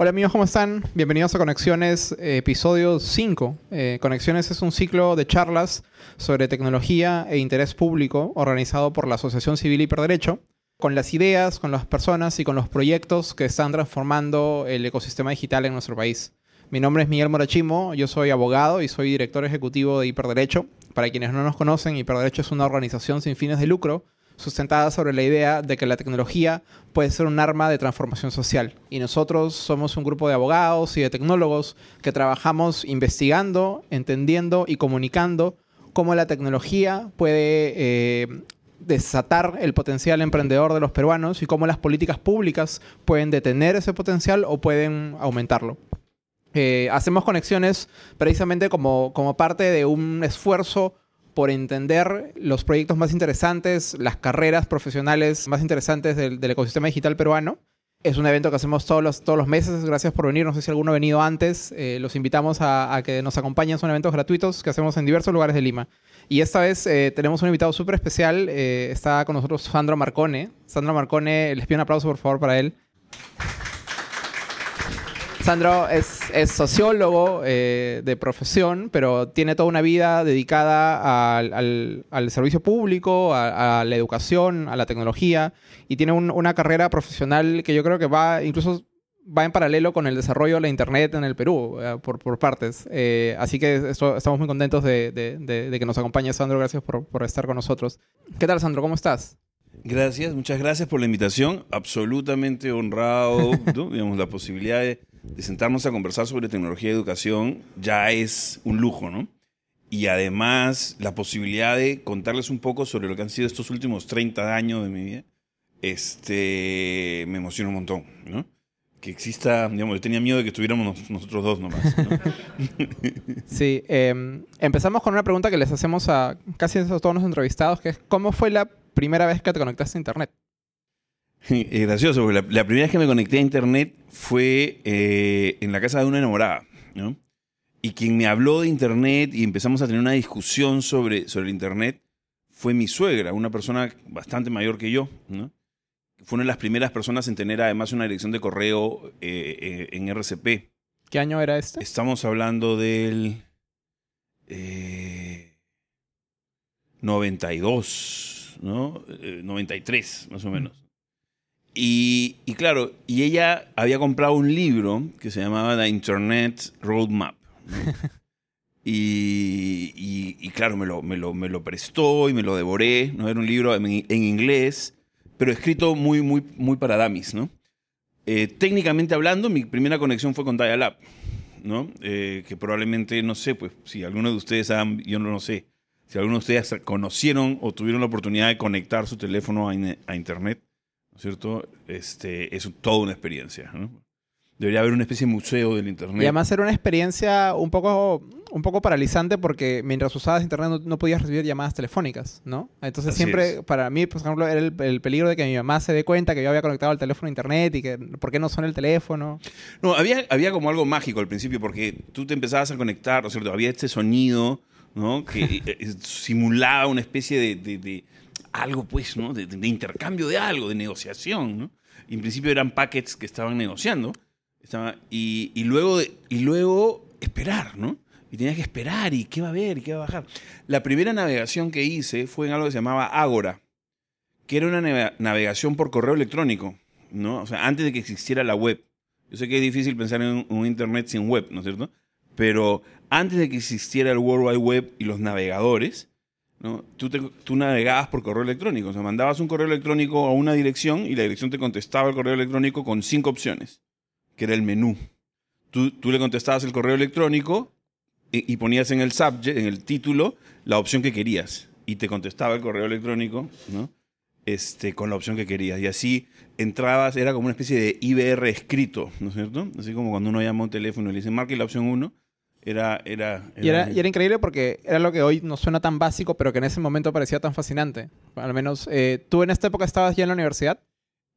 Hola amigos, ¿cómo están? Bienvenidos a Conexiones, eh, episodio 5. Eh, Conexiones es un ciclo de charlas sobre tecnología e interés público organizado por la Asociación Civil Hiperderecho, con las ideas, con las personas y con los proyectos que están transformando el ecosistema digital en nuestro país. Mi nombre es Miguel Morachimo, yo soy abogado y soy director ejecutivo de Hiperderecho. Para quienes no nos conocen, Hiperderecho es una organización sin fines de lucro sustentada sobre la idea de que la tecnología puede ser un arma de transformación social. Y nosotros somos un grupo de abogados y de tecnólogos que trabajamos investigando, entendiendo y comunicando cómo la tecnología puede eh, desatar el potencial emprendedor de los peruanos y cómo las políticas públicas pueden detener ese potencial o pueden aumentarlo. Eh, hacemos conexiones precisamente como, como parte de un esfuerzo por entender los proyectos más interesantes, las carreras profesionales más interesantes del, ecosistema digital peruano. Es un evento que hacemos todos los, todos los meses. Gracias por venir. No sé si alguno ha venido antes. Eh, los invitamos a, que nos acompañen. Son eventos gratuitos que hacemos en diversos lugares de Lima. Y esta vez eh, tenemos un invitado súper especial. Eh, está con nosotros Sandro Marcone. Sandro Marcone, les pido un aplauso por favor para él. Sandro es, sociólogo eh, de profesión, pero tiene toda una vida dedicada al, servicio público, a, la educación, a la tecnología, y tiene una carrera profesional que yo creo que va incluso va en paralelo con el desarrollo de la Internet en el Perú, eh, por, partes. Eh, así que estamos muy contentos de, que nos acompañe Sandro. Gracias por estar con nosotros. ¿Qué tal, Sandro? ¿Cómo estás? Gracias, muchas gracias por la invitación. Absolutamente honrado, digamos, la posibilidad de de sentarnos a conversar sobre tecnología y educación ya es un lujo, ¿no? Y además la posibilidad de contarles un poco sobre lo que han sido estos últimos 30 años de mi vida, este, me emociona un montón, ¿no? Que exista, digamos, yo tenía miedo de que estuviéramos nosotros dos nomás. ¿no? sí, em, empezamos con una pregunta que les hacemos a casi a todos los entrevistados, que es, ¿cómo fue la primera vez que te conectaste a Internet? Es gracioso, porque la, primera vez que me conecté a internet fue eh, en la casa de una enamorada, ¿no? Y quien me habló de internet y empezamos a tener una discusión sobre, sobre el internet fue mi suegra, una persona bastante mayor que yo, ¿no? Fue una de las primeras personas en tener además una dirección de correo eh, eh, en RCP. ¿Qué año era este? Estamos hablando del 92, ¿no? 93, más o menos. Y, claro, y ella había comprado un libro que se llamaba The Internet Roadmap. y, claro, me lo, me, lo, me lo, prestó y me lo devoré. ¿no? Era un libro en, inglés, pero escrito muy, muy, muy para damis, ¿no? Eh, técnicamente hablando, mi primera conexión fue con Dial-Up, ¿no? Eh, que probablemente, no sé, pues, si alguno de ustedes han, yo no lo sé, si alguno de ustedes conocieron o tuvieron la oportunidad de conectar su teléfono a Internet, ¿cierto? Este, es toda una experiencia, Debería haber una especie de museo del Internet. Y además era una experiencia un poco, un poco paralizante porque mientras usabas Internet no, podías recibir llamadas telefónicas, ¿no? Entonces siempre, para mí, por ejemplo, era el, peligro de que mi mamá se dé cuenta que yo había conectado el teléfono a Internet y que por qué no suena el teléfono. No, había, había como algo mágico al principio porque tú te empezabas a conectar, ¿no es cierto? Había este sonido, ¿no? Que eh, eh, simulaba una especie de algo, pues, ¿no? De, intercambio de algo, de negociación, ¿no? Y en principio eran packets que estaban negociando. Estaba, y, y, luego, y luego esperar, ¿no? Y tenías que esperar y qué va a haber y qué va a bajar. La primera navegación que hice fue en algo que se llamaba Agora, que era una navegación por correo electrónico, ¿no? O sea, antes de que existiera la web. Yo sé que es difícil pensar en un internet sin web, ¿no es cierto? Pero antes de que existiera el World Wide Web y los navegadores, ¿no? Tú, tú navegabas por correo electrónico, o sea, mandabas un correo electrónico a una dirección y la dirección te contestaba el correo electrónico con cinco opciones, que era el menú. Tú, tú le contestabas el correo electrónico y, ponías en el subject, en el título, la opción que querías y te contestaba el correo electrónico, ¿no? Este, con la opción que querías. Y así entrabas, era como una especie de IBR escrito, ¿no es cierto? Así como cuando uno llama a un teléfono y le dice, marque la opción 1 era, era, y, era, increíble porque era lo que hoy nos suena tan básico, pero que en ese momento parecía tan fascinante. Al menos, eh, ¿tú en esta época estabas ya en la universidad?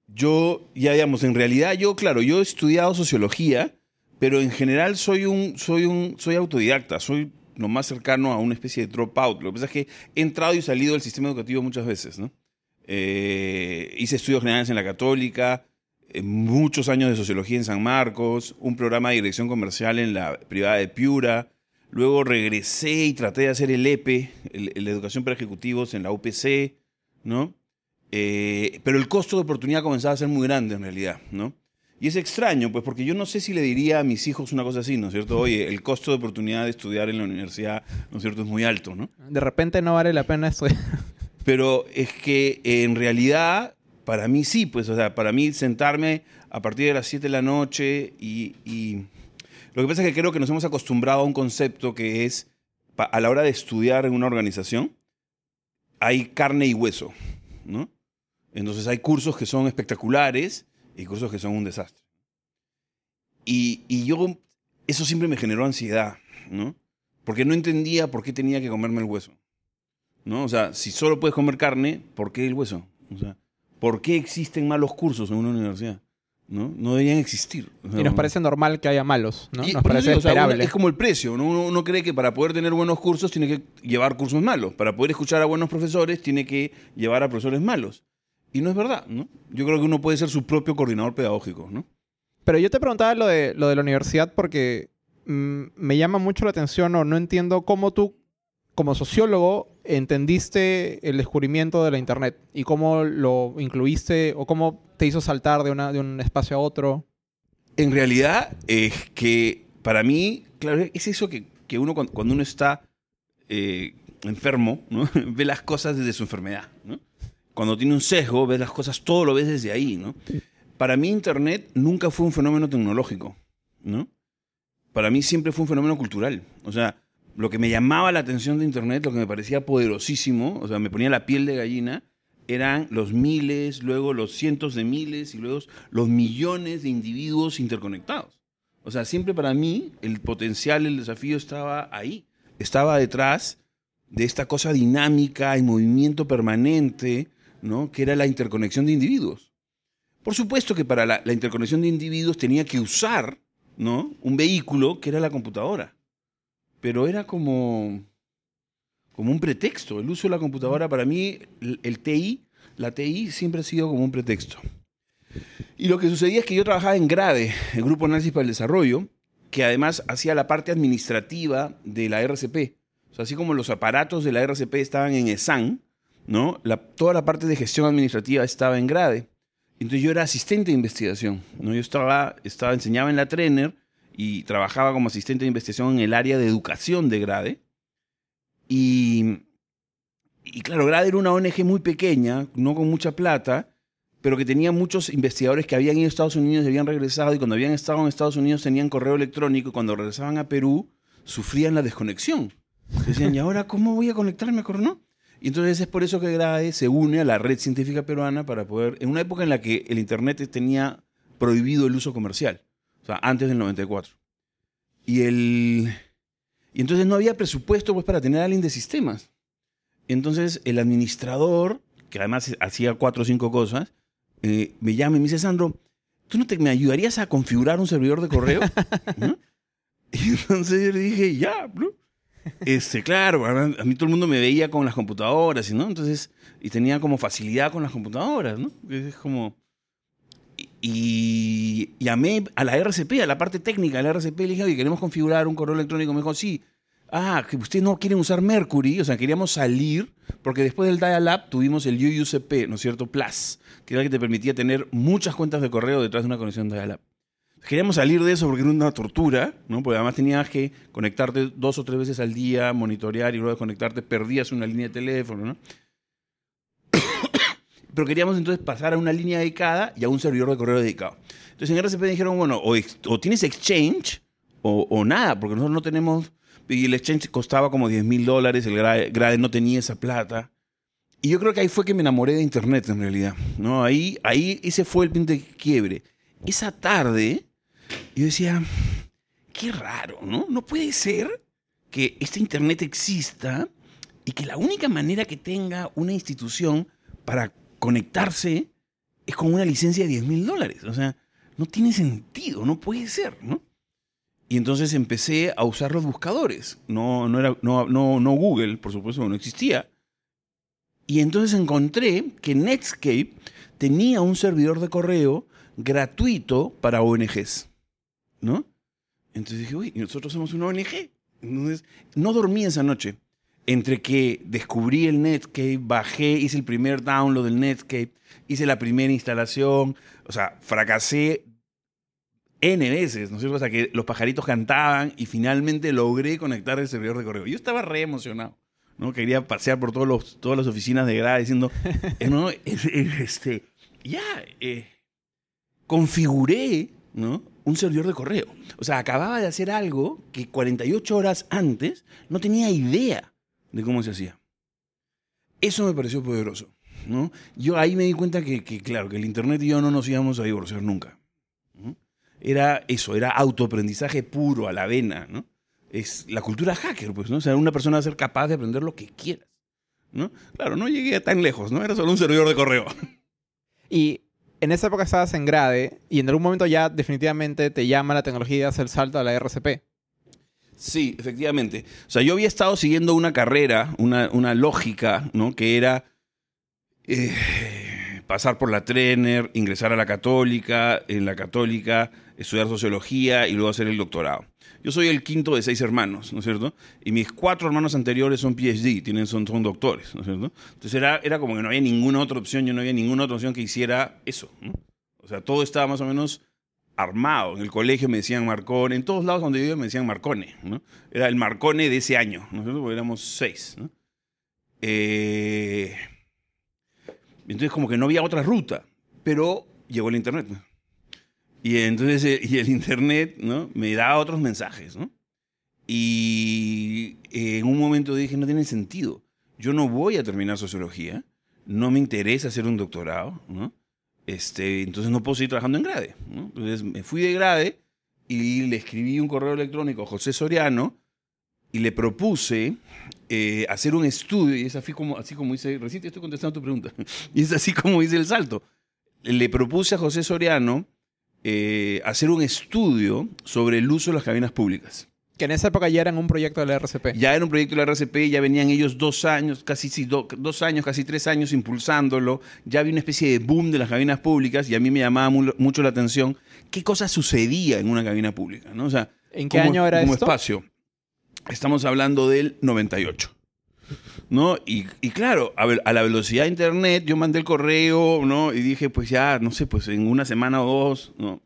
Yo, ya digamos, en realidad yo, claro, yo he estudiado sociología, pero en general soy un, soy un, soy autodidacta, soy lo más cercano a una especie de dropout. Lo que pasa es que he entrado y salido del sistema educativo muchas veces, ¿no? Eh, hice estudios generales en la católica, muchos años de sociología en San Marcos, un programa de dirección comercial en la privada de Piura. Luego regresé y traté de hacer el EPE, la educación para ejecutivos en la UPC, ¿no? Eh, pero el costo de oportunidad comenzaba a ser muy grande en realidad, ¿no? Y es extraño, pues porque yo no sé si le diría a mis hijos una cosa así, ¿no es cierto? Oye, el costo de oportunidad de estudiar en la universidad, ¿no es cierto?, es muy alto, ¿no? De repente no vale la pena estudiar. Pero es que en realidad, para mí sí, pues, o sea, para mí sentarme a partir de las 7 de la noche y, y... Lo que pasa es que creo que nos hemos acostumbrado a un concepto que es, a la hora de estudiar en una organización, hay carne y hueso, ¿no? Entonces hay cursos que son espectaculares y cursos que son un desastre. Y, y yo, eso siempre me generó ansiedad, ¿no? Porque no entendía por qué tenía que comerme el hueso. ¿No? O sea, si solo puedes comer carne, ¿por qué el hueso? O sea, ¿por qué existen malos cursos en una universidad? ¿no? No deberían existir. O sea, Y nos parece normal que haya malos, ¿no? y Nos parece digo, o sea, es como el precio, ¿no? Uno, uno cree que para poder tener buenos cursos tiene que llevar cursos malos. Para poder escuchar a buenos profesores tiene que llevar a profesores malos. Y no es verdad, ¿no? Yo creo que uno puede ser su propio coordinador pedagógico, ¿no? Pero yo te preguntaba lo de, lo de la universidad porque mm, me llama mucho la atención o no entiendo cómo tú, como sociólogo, entendiste el descubrimiento de la Internet y cómo lo incluiste o cómo te hizo saltar de, una, de un espacio a otro. En realidad, es que para mí, claro, es eso que, que uno cuando, uno está eh, enfermo, ¿no? ve las cosas desde su enfermedad, ¿no? Cuando tiene un sesgo, ve las cosas, todo lo ves desde ahí, ¿no? Para mí Internet nunca fue un fenómeno tecnológico, ¿no? Para mí siempre fue un fenómeno cultural. O sea, lo que me llamaba la atención de Internet, lo que me parecía poderosísimo, o sea, me ponía la piel de gallina, eran los miles, luego los cientos de miles y luego los millones de individuos interconectados. O sea, siempre para mí el potencial, el desafío estaba ahí. Estaba detrás de esta cosa dinámica y movimiento permanente, ¿no? Que era la interconexión de individuos. Por supuesto que para la, la interconexión de individuos tenía que usar, ¿no? Un vehículo que era la computadora. Pero era como, como un pretexto. El uso de la computadora para mí, el, TI, la TI siempre ha sido como un pretexto. Y lo que sucedía es que yo trabajaba en GRADE, el Grupo Análisis para el Desarrollo, que además hacía la parte administrativa de la RCP. Así como los aparatos de la RCP estaban en ESAN, ¿no? Toda la parte de gestión administrativa estaba en GRADE. Entonces yo era asistente de investigación, ¿no? Yo estaba, estaba, enseñaba en la Trainer y trabajaba como asistente de investigación en el área de educación de GRADE. Y, y claro, GRADE era una ONG muy pequeña, no con mucha plata, pero que tenía muchos investigadores que habían ido a Estados Unidos y habían regresado, y cuando habían estado en Estados Unidos tenían correo electrónico, y cuando regresaban a Perú sufrían la desconexión. Decían, ¿y ahora cómo voy a conectarme con no? Y entonces es por eso que GRAE se une a la red científica peruana para poder, en una época en la que el Internet tenía prohibido el uso comercial, sea, antes del 94. Y, el, y entonces no había presupuesto pues, para tener a alguien de sistemas. Entonces el administrador, que además hacía cuatro o cinco cosas, eh, me llama y me dice, Sandro, ¿tú no te, me ayudarías a configurar un servidor de correo? ¿No? Y entonces yo le dije, ya, bro. Este, claro, a a mí todo el mundo me veía con las computadoras, ¿no? Entonces, y tenía como facilidad con las computadoras, ¿no? Es como... Y, llamé a la RCP, a la parte técnica de la RCP, le dije, oye, queremos configurar un correo electrónico. Me sí. Ah, que ustedes no quieren usar Mercury, o sea, queríamos salir, porque después del dial-up tuvimos el UUCP, ¿no es cierto? Plus, que era el que te permitía tener muchas cuentas de correo detrás de una conexión dial-up. Queríamos salir de eso porque era una tortura, ¿no? Porque además tenías que conectarte dos o tres veces al día, monitorear y luego de conectarte perdías una línea de teléfono, ¿no? Pero queríamos entonces pasar a una línea dedicada y a un servidor de correo dedicado. Entonces en RCP dijeron, bueno, o, tienes Exchange o, o nada, porque nosotros no tenemos... Y el Exchange costaba como 10 mil dólares, el Grade, Grade no tenía esa plata. Y yo creo que ahí fue que me enamoré de Internet en realidad, ¿no? Ahí, ahí ese fue el punto de quiebre. Esa tarde yo decía, qué raro, ¿no? No puede ser que este Internet exista y que la única manera que tenga una institución para conectarse es con una licencia de 10 mil dólares. O sea, no tiene sentido, no puede ser, ¿no? Y entonces empecé a usar los buscadores. No, no, era, no, no, no Google, por supuesto, no existía. Y entonces encontré que Netscape tenía un servidor de correo gratuito para ONGs, ¿no? Entonces dije, uy, ¿y nosotros somos una ONG? Entonces, no dormí esa noche. Entre que descubrí el Netscape, bajé, hice el primer download del Netscape, hice la primera instalación, o sea, fracasé N veces, ¿no es cierto? O sea, que los pajaritos cantaban y finalmente logré conectar el servidor de correo. Yo estaba re emocionado, ¿no? Quería pasear por todos los, todas las oficinas de grada diciendo, no, eh, eh, este, ya, eh, configuré, ¿no? Un servidor de correo. O sea, acababa de hacer algo que 48 horas antes no tenía idea de cómo se hacía. Eso me pareció poderoso, ¿no? Yo ahí me di cuenta que, que, claro, que el Internet y yo no nos íbamos a divorciar nunca. Era eso, era autoaprendizaje puro, a la vena, ¿no? Es la cultura hacker, pues, ¿no? O sea, una persona va a ser capaz de aprender lo que quieras, ¿no? Claro, no llegué tan lejos, ¿no? Era solo un servidor de correo. Y en esa época estabas en grade y en algún momento ya definitivamente te llama la tecnología y hace el salto a la RCP. Sí, efectivamente. O sea, yo había estado siguiendo una carrera, una, una lógica, ¿no? Que era eh, pasar por la Trener, ingresar a la Católica, en la Católica estudiar sociología y luego hacer el doctorado. Yo soy el quinto de seis hermanos, ¿no es cierto? Y mis cuatro hermanos anteriores son PhD, tienen, son, son doctores, ¿no es cierto? Entonces era, era como que no había ninguna otra opción, yo no había ninguna otra opción que hiciera eso. O sea, todo estaba más o menos armado. En el colegio me decían Marcone, en todos lados donde yo iba me decían Marcone. Era el Marcone de ese año, ¿no es cierto? Porque éramos seis, ¿no? Eh... Entonces como que no había otra ruta, pero llegó el Internet. Y entonces eh, y el Internet me daba otros mensajes. Y en un momento dije, no tiene sentido. Yo no voy a terminar sociología, no me interesa hacer un doctorado. Este, entonces no puedo seguir trabajando en grade. Entonces me fui de grade y le escribí un correo electrónico a José Soriano y le propuse eh, hacer un estudio, y es así como, así como dice, recién estoy contestando tu pregunta, y es así como dice el salto. Le propuse a José Soriano eh, hacer un estudio sobre el uso de las cabinas públicas. Que en esa época ya eran un proyecto de la RCP. Ya era un proyecto de la RCP, ya venían ellos dos años, casi sí, do, dos años, casi tres años impulsándolo. Ya había una especie de boom de las cabinas públicas y a mí me llamaba mu mucho la atención qué cosa sucedía en una cabina pública. ¿no? O sea, ¿En qué como, año era como esto? espacio. Estamos hablando del 98. ¿No? Y, y claro, a, ver, a, la velocidad de internet, yo mandé el correo, ¿no? Y dije, pues ya, no sé, pues en una semana o dos, ¿no?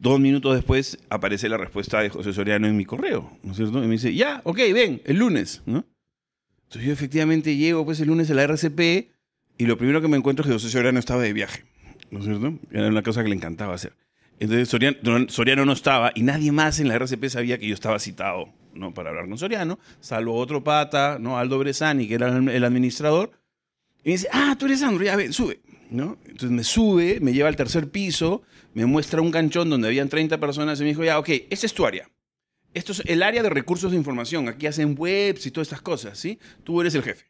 Dos minutos después aparece la respuesta de José Soriano en mi correo, ¿no es cierto? Y me dice, ya, ok, ven, el lunes, ¿no? Entonces yo efectivamente llego pues el lunes a la RCP y lo primero que me encuentro es que José Soriano estaba de viaje, ¿no es cierto? Era una cosa que le encantaba hacer. Entonces Soriano, Soriano no estaba y nadie más en la RCP sabía que yo estaba citado ¿no? para hablar con Soriano, salvo otro pata, ¿no? Aldo Bresani, que era el administrador. Y me dice, ah, tú eres Sandro, ya ven, sube. ¿no? Entonces me sube, me lleva al tercer piso, me muestra un canchón donde habían 30 personas y me dijo, ya, ok, esta es tu área. Esto es el área de recursos de información. Aquí hacen webs y todas estas cosas, ¿sí? Tú eres el jefe.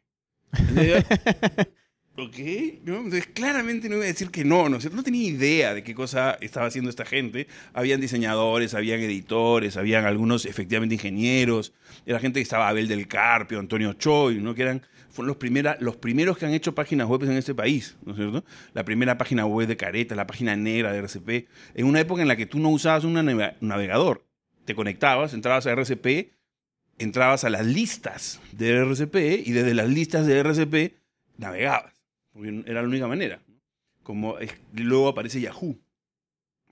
Ok. Entonces claramente no iba a decir que no, ¿no? no tenía idea de qué cosa estaba haciendo esta gente. Habían diseñadores, habían editores, habían algunos efectivamente ingenieros. Era gente que estaba Abel del Carpio, Antonio Choi, ¿no? Que eran fueron los, los primeros que han hecho páginas web en este país, ¿no es cierto? La primera página web de Careta, la página negra de RCP, en una época en la que tú no usabas un navegador. Te conectabas, entrabas a RCP, entrabas a las listas de RCP y desde las listas de RCP navegabas, porque era la única manera. Como luego aparece Yahoo,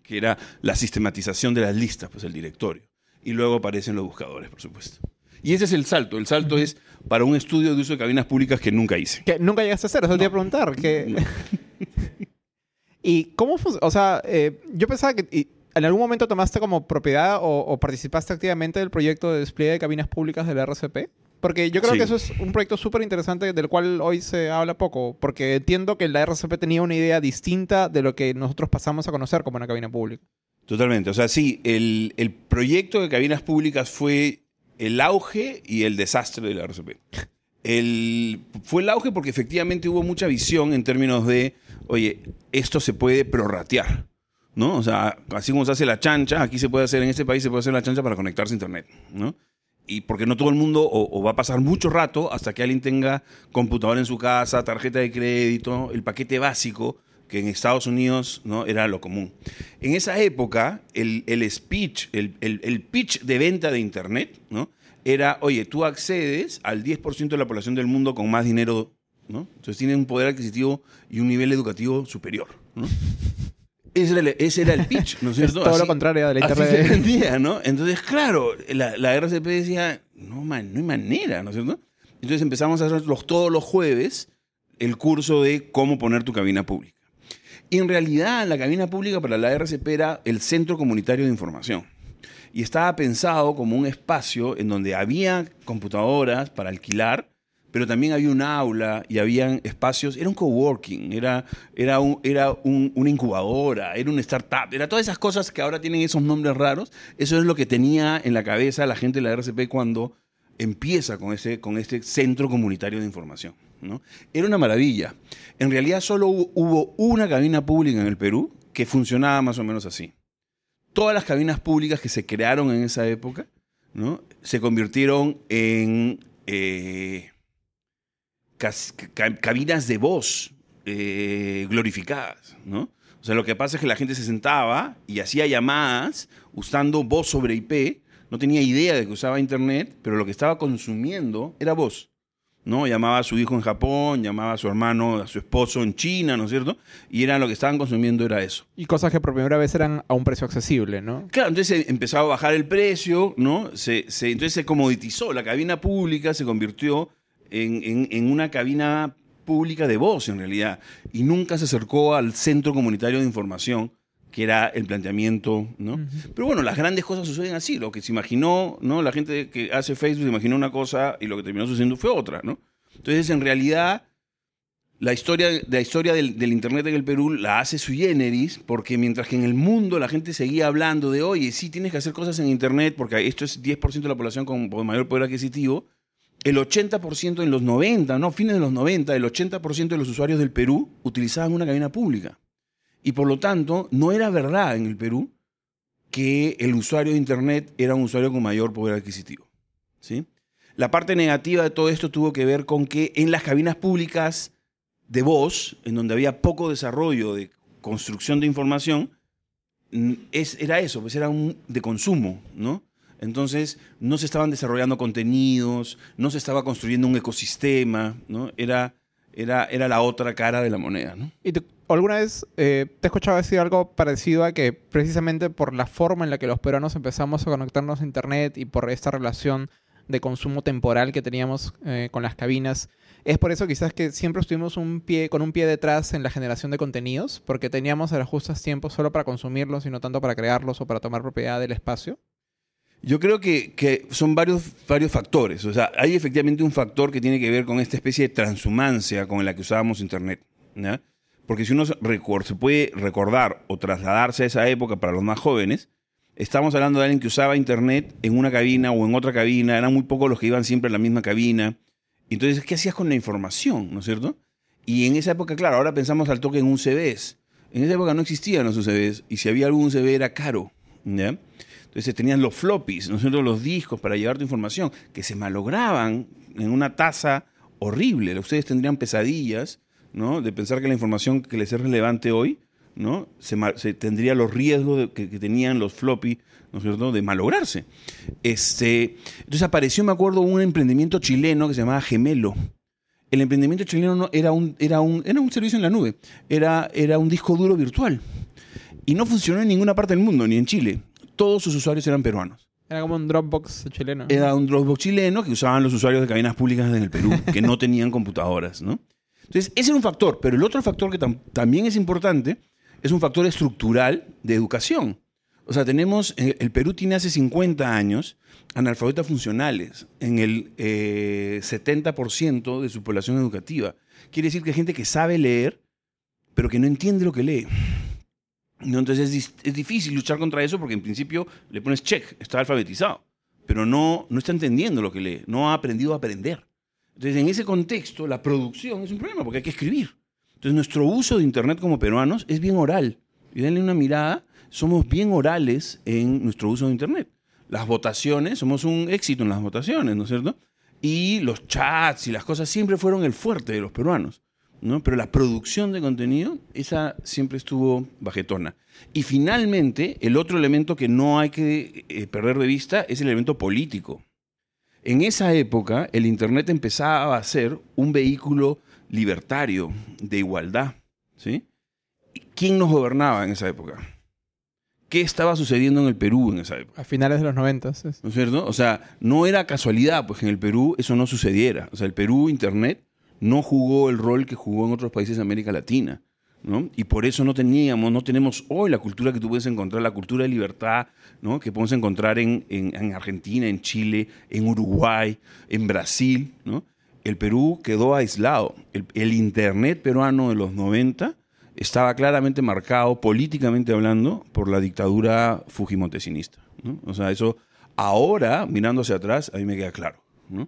que era la sistematización de las listas, pues el directorio. Y luego aparecen los buscadores, por supuesto. Y ese es el salto. El salto es para un estudio de uso de cabinas públicas que nunca hice. Que nunca llegaste a hacer, eso no. te iba a preguntar. Que... No. ¿Y cómo fue? O sea, eh, yo pensaba que y, en algún momento tomaste como propiedad o, o, participaste activamente del proyecto de despliegue de cabinas públicas de la RCP. Porque yo creo sí. que eso es un proyecto súper interesante del cual hoy se habla poco. Porque entiendo que la RCP tenía una idea distinta de lo que nosotros pasamos a conocer como una cabina pública. Totalmente. O sea, sí, el, el proyecto de cabinas públicas fue el auge y el desastre de la RCP. El, fue el auge porque efectivamente hubo mucha visión en términos de, oye, esto se puede prorratear, ¿no? O sea, así como se hace la chancha, aquí se puede hacer, en este país se puede hacer la chancha para conectarse a Internet, ¿no? Y porque no todo el mundo, o, va a pasar mucho rato hasta que alguien tenga computador en su casa, tarjeta de crédito, el paquete básico, que en Estados Unidos ¿no? era lo común. En esa época, el, el speech, el, el- el pitch de venta de Internet, ¿no? era, oye, tú accedes al 10% de la población del mundo con más dinero, ¿no? Entonces tienen un poder adquisitivo y un nivel educativo superior, ¿no? Ese era, el, ese era el pitch, ¿no es Es cierto? todo lo contrario de la así Internet. se vendía, ¿no? Entonces, claro, la, la RCP decía, no, man, no hay manera, ¿no es cierto? Entonces empezamos a hacer los, todos los jueves el curso de cómo poner tu cabina pública. Y en realidad la cabina pública para la RCP era el Centro Comunitario de Información. Y estaba pensado como un espacio en donde había computadoras para alquilar, pero también había un aula y habían espacios, era un coworking, era, era, un, era un- una incubadora, era una startup, era todas esas cosas que ahora tienen esos nombres raros. Eso es lo que tenía en la cabeza la gente de la RCP cuando empieza con, ese, con este centro comunitario de información. ¿no? Era una maravilla. En realidad solo hubo, una cabina pública en el Perú que funcionaba más o menos así. Todas las cabinas públicas que se crearon en esa época ¿no? se convirtieron en eh, cabinas de voz eh, glorificadas. ¿no? O sea, lo que pasa es que la gente se sentaba y hacía llamadas usando voz sobre IP. No tenía idea de que usaba Internet, pero lo que estaba consumiendo era voz. ¿no? Llamaba a su hijo en Japón, llamaba a su hermano, a su esposo en China, ¿no es cierto? Y era lo que estaban consumiendo era eso. Y cosas que por primera vez eran a un precio accesible, ¿no? Claro, entonces empezó a bajar el precio, ¿no? Se, se- entonces se comoditizó. La cabina pública se convirtió en, en- en una cabina pública de voz, en realidad. Y nunca se acercó al centro comunitario de información, que era el planteamiento, ¿no? Pero bueno, las grandes cosas suceden así. Lo que se imaginó, ¿no? La gente que hace Facebook se imaginó una cosa y lo que terminó sucediendo fue otra, ¿no? Entonces, en realidad, la historia, la historia del, del Internet en el Perú la hace sui generis, porque mientras que en el mundo la gente seguía hablando de, oye, sí, tienes que hacer cosas en Internet, porque esto es 10% de la población con mayor poder adquisitivo, el 80% en los 90, no, fines de los 90, el 80% de los usuarios del Perú utilizaban una cabina pública. Y por lo tanto, no era verdad en el Perú que el usuario de Internet era un usuario con mayor poder adquisitivo. ¿sí? La parte negativa de todo esto tuvo que ver con que en las cabinas públicas de voz, en donde había poco desarrollo de construcción de información, es, era eso, pues era un de consumo, ¿no? Entonces no se estaban desarrollando contenidos, no se estaba construyendo un ecosistema, ¿no? Era, era, era la otra cara de la moneda, ¿no? ¿Y alguna vez eh, te he escuchado decir algo parecido a que precisamente por la forma en la que los peruanos empezamos a conectarnos a Internet y por esta relación de consumo temporal que teníamos eh, con las cabinas, es por eso quizás que siempre estuvimos un pie, con un pie detrás en la generación de contenidos, porque teníamos a los justos tiempos solo para consumirlos y no tanto para crearlos o para tomar propiedad del espacio. Yo creo que, que son varios, varios factores. O sea, hay efectivamente un factor que tiene que ver con esta especie de transhumancia con la que usábamos Internet. ¿ya? Porque si uno se puede recordar o trasladarse a esa época para los más jóvenes, estamos hablando de alguien que usaba Internet en una cabina o en otra cabina, eran muy pocos los que iban siempre en la misma cabina. Entonces, ¿qué hacías con la información, no es cierto? Y en esa época, claro, ahora pensamos al toque en un CBs. En esa época no existían los UCBs y si había algún CB era caro. ¿ya? Entonces tenían los floppies, ¿no es cierto? Los discos para llevar tu información, que se malograban en una tasa horrible. Ustedes tendrían pesadillas, ¿no? De pensar que la información que les es relevante hoy, ¿no? Se, tendría los riesgos que, tenían los floppy, ¿no es cierto? De malograrse. Este, entonces apareció, me acuerdo, un emprendimiento chileno que se llamaba Gemelo. El emprendimiento chileno no- era, un, era, un, era un servicio en la nube, era, era un disco duro virtual. Y no funcionó en ninguna parte del mundo, ni en Chile. Todos sus usuarios eran peruanos. Era como un Dropbox chileno. Era un Dropbox chileno que usaban los usuarios de cabinas públicas en el Perú, que no tenían computadoras, ¿no? Entonces, ese era un factor, pero el otro factor que tam- también es importante es un factor estructural de educación. O sea, tenemos, eh, el Perú tiene hace 50 años analfabetas funcionales en el eh, 70% de su población educativa. Quiere decir que hay gente que sabe leer, pero que no entiende lo que lee. Entonces es, es difícil luchar contra eso porque en principio le pones check, está alfabetizado, pero no, no está entendiendo lo que lee, no ha aprendido a aprender. Entonces en ese contexto la producción es un problema porque hay que escribir. Entonces nuestro uso de Internet como peruanos es bien oral. Y denle una mirada, somos bien orales en nuestro uso de Internet. Las votaciones, somos un éxito en las votaciones, ¿no es cierto? Y los chats y las cosas siempre fueron el fuerte de los peruanos. ¿No? Pero la producción de contenido, esa siempre estuvo bajetona. Y finalmente, el otro elemento que no hay que eh, perder de vista es el elemento político. En esa época, el Internet empezaba a ser un vehículo libertario, de igualdad. ¿sí? ¿Quién nos gobernaba en esa época? ¿Qué estaba sucediendo en el Perú en esa época? A finales de los 90. sí. ¿No es cierto? O sea, no era casualidad, pues que en el Perú eso no sucediera. O sea, el Perú, Internet, no jugó el rol que jugó en otros países de América Latina. ¿no? Y por eso no teníamos, no tenemos hoy la cultura que tú puedes encontrar, la cultura de libertad, ¿no? que podemos encontrar en, en- en Argentina, en Chile, en Uruguay, en Brasil. El Perú quedó aislado. El, Internet peruano de los 90 estaba claramente marcado, políticamente hablando, por la dictadura fujimotesinista. O sea, eso ahora, mirando hacia atrás, a mí me queda claro. ¿no?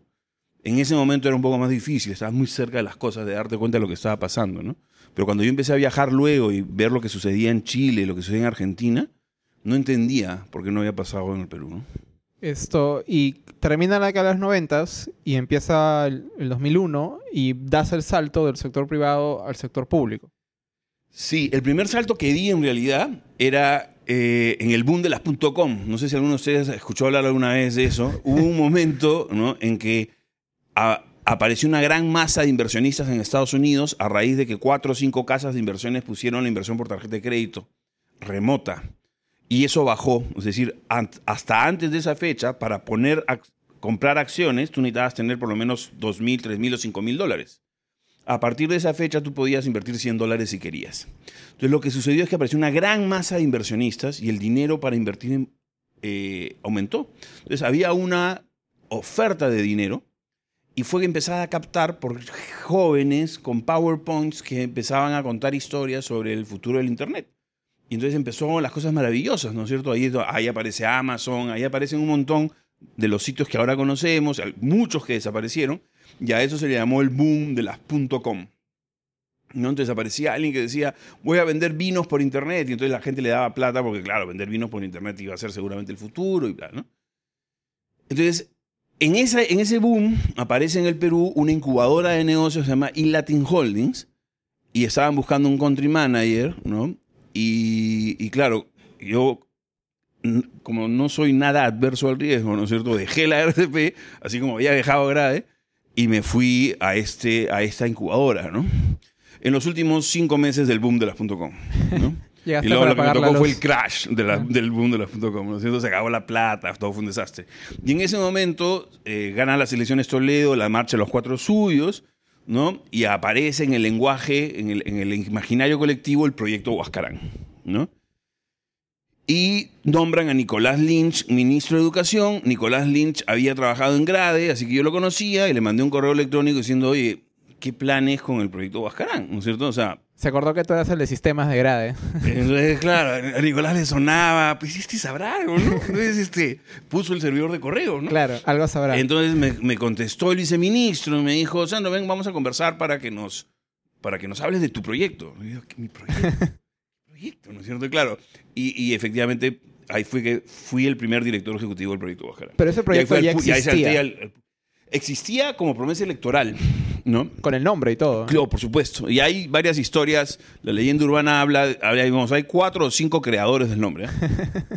En ese momento era un poco más difícil, estabas muy cerca de las cosas, de darte cuenta de lo que estaba pasando, ¿no? Pero cuando yo empecé a viajar luego y ver lo que sucedía en Chile, lo que sucedía en Argentina, no entendía por qué no había pasado en el Perú, ¿no? Esto, y termina la década de los 90 y empieza el, el 2001 y das el salto del sector privado al sector público. Sí, el primer salto que di en realidad era eh, en el boom de las .com. No sé si alguno de ustedes escuchó hablar alguna vez de eso. Hubo un momento ¿no? en que apareció una gran masa de inversionistas en Estados Unidos a raíz de que cuatro o cinco casas de inversiones pusieron la inversión por tarjeta de crédito remota. Y eso bajó. Es decir, hasta antes de esa fecha, para poner comprar acciones, tú necesitabas tener por lo menos 2.000, 3.000 o 5.000 dólares. A partir de esa fecha tú podías invertir 100 dólares si querías. Entonces lo que sucedió es que apareció una gran masa de inversionistas y el dinero para invertir eh, aumentó. Entonces había una oferta de dinero y fue que empezaba a captar por jóvenes con PowerPoints que empezaban a contar historias sobre el futuro del Internet. Y entonces empezó las cosas maravillosas, ¿no es cierto? Ahí, ahí aparece Amazon, ahí aparecen un montón de los sitios que ahora conocemos, muchos que desaparecieron, y a eso se le llamó el boom de las .com. ¿no? Entonces aparecía alguien que decía, voy a vender vinos por internet, y entonces la gente le daba plata porque, claro, vender vinos por internet iba a ser seguramente el futuro y bla, ¿no? Entonces, en, ese boom aparece en el Perú una incubadora de negocios que se llama Latin Holdings, y estaban buscando un country manager, ¿no? Y, claro, yo como no soy nada adverso al riesgo, ¿no es cierto? Dejé la RCP, así como había dejado grave, y me fui a, este, a esta incubadora, ¿no? En los últimos cinco meses del boom de las .com. Llegaste y luego lo que me tocó fue el crash de la- del boom de las .com. Se acabó la plata, todo fue un desastre. Y en ese momento eh, ganan las elecciones Toledo, la marcha de los cuatro suyos, ¿no? Y aparece en el lenguaje, en el, en el imaginario colectivo, el proyecto Huascarán, ¿no? Y nombran a Nicolás Lynch ministro de Educación. Nicolás Lynch había trabajado en Grade, así que yo lo conocía y le mandé un correo electrónico diciendo, oye, ¿qué planes con el proyecto Huascarán? ¿No es cierto? O sea, Se acordó que tú eras el de sistemas de grade. entonces, claro, a Nicolás le sonaba, pues este sabrá algo, ¿no? Entonces, este, puso el servidor de correo, ¿no? Claro, algo sabrá. Entonces me, me contestó el viceministro y me dijo, Sandro, ven, vamos a conversar para que nos, para que nos hables de tu proyecto. Y yo, ¿qué mi proyecto? proyecto, ¿no es cierto? Claro. Y, y efectivamente, ahí fue que fui el primer director ejecutivo del proyecto Guajará. Pero ese Y ahí proyecto el ya y ahí salté existía. al- al- existía como promesa electoral, ¿no? Con el nombre y todo. Claro, por supuesto. Y hay varias historias. La leyenda urbana habla, habla digamos, hay cuatro o cinco creadores del nombre. ¿eh?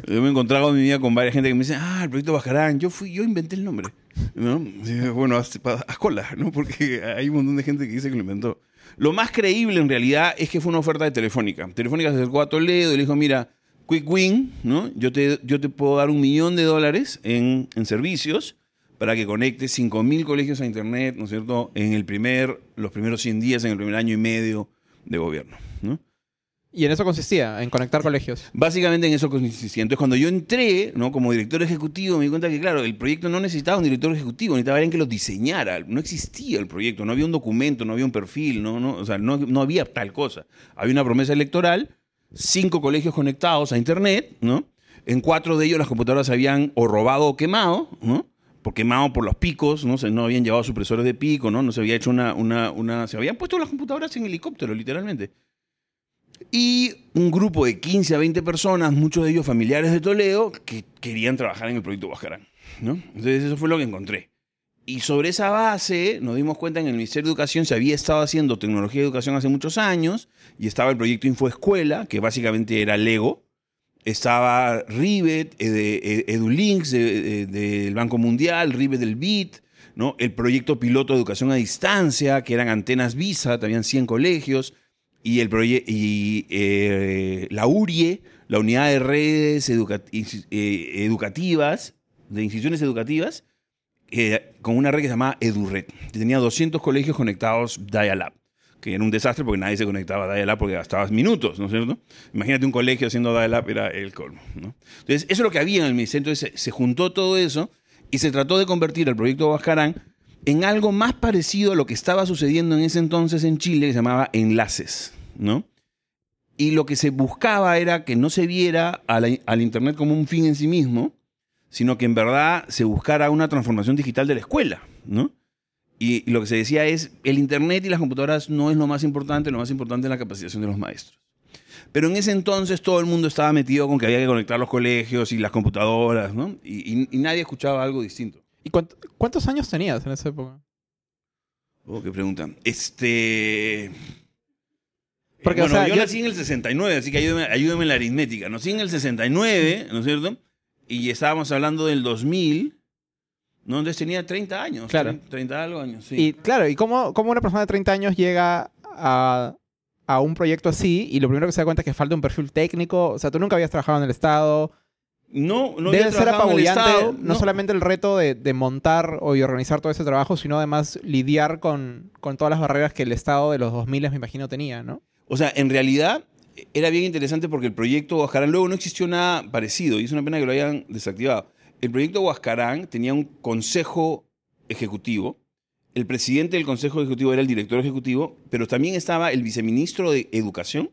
Yo me he encontrado en mi vida con varias gente que me dice, ah, el proyecto Bajarán, yo fui, yo inventé el nombre. ¿No? Y bueno, haz, haz cola, ¿no? Porque hay un montón de gente que dice que lo inventó. Lo más creíble en realidad es que fue una oferta de Telefónica. Telefónica se acercó a Toledo y le dijo, mira, Quick Win, ¿no? Yo te, yo te puedo dar un millón de dólares en, en servicios para que conectes 5.000 colegios a Internet, ¿no es cierto?, en el primer, los primeros 100 días, en el primer año y medio de gobierno, ¿no? Y en eso consistía, en conectar colegios. Básicamente en eso consistía. Entonces, cuando yo entré, ¿no? Como director ejecutivo, me di cuenta que, claro, el proyecto no necesitaba un director ejecutivo, necesitaba alguien que lo diseñara. No existía el proyecto, no había un documento, no había un perfil, no, no, o sea, no, no había tal cosa. Había una promesa electoral, cinco colegios conectados a Internet, ¿no? En cuatro de ellos las computadoras se habían o robado o quemado, ¿no? Por quemado por los picos, ¿no? No habían llevado supresores de pico, ¿no? No se había hecho una, una, una... Se habían puesto las computadoras en helicóptero, literalmente. Y un grupo de 15 a 20 personas, muchos de ellos familiares de Toledo, que querían trabajar en el proyecto Bajarán. ¿no? Entonces eso fue lo que encontré. Y sobre esa base nos dimos cuenta que en el Ministerio de Educación se había estado haciendo tecnología de educación hace muchos años y estaba el proyecto Infoescuela, que básicamente era Lego. Estaba Rivet, eh, eh, EduLinks de- de- del Banco Mundial, Rivet del BIT, ¿no? el proyecto piloto de educación a distancia, que eran antenas Visa, habían 100 colegios, y, el y eh, la URIE, la Unidad de Redes Educativas, de instituciones educativas, con una red que se llamaba EduRed. que Tenía 200 colegios conectados Dial-Up, que era un desastre porque nadie se conectaba a Dial-Up porque gastabas minutos, ¿no es cierto? Imagínate un colegio haciendo Dial-Up, era el colmo. Entonces, eso es lo que había en el ministerio. Entonces, se, se juntó todo eso y se trató de convertir el proyecto Huascarán en algo más parecido a lo que estaba sucediendo en ese entonces en Chile, que se llamaba Enlaces, ¿no? Y lo que se buscaba era que no se viera a la- al Internet como un fin en sí mismo, sino que en verdad se buscara una transformación digital de la escuela, ¿no? Y lo que se decía es, el Internet y las computadoras no es lo más importante, lo más importante es la capacitación de los maestros. Pero en ese entonces todo el mundo estaba metido con que había que conectar los colegios y las computadoras, ¿no? Y, y- y nadie escuchaba algo distinto. ¿Y cuánt- cuántos años tenías en esa época? Oh, qué pregunta. Este... Porque, bueno, o sea, yo, yo- nací en el 69, así que ayúdeme, ayúdeme en la aritmética. Nací en el 69, ¿no es cierto? Y estábamos hablando del 2000, ¿no? Entonces tenía 30 años. Claro. 30, 30 algo años, sí. Y claro, ¿y cómo, cómo una persona de 30 años llega a, a un proyecto así y lo primero que se da cuenta es que falta un perfil técnico? O sea, tú nunca habías trabajado en el Estado. no, no Debe ser trabajado en el apabullante Estado, no, solamente el reto de, de montar o y organizar todo ese trabajo, sino además lidiar con, con todas las barreras que el Estado de los 2000 me imagino tenía, ¿no? O sea, en realidad era bien interesante porque el proyecto Huascarán luego no existió nada parecido y es una pena que lo hayan desactivado. El proyecto Huascarán tenía un consejo ejecutivo. El presidente del consejo ejecutivo era el director ejecutivo, pero también estaba el viceministro de Educación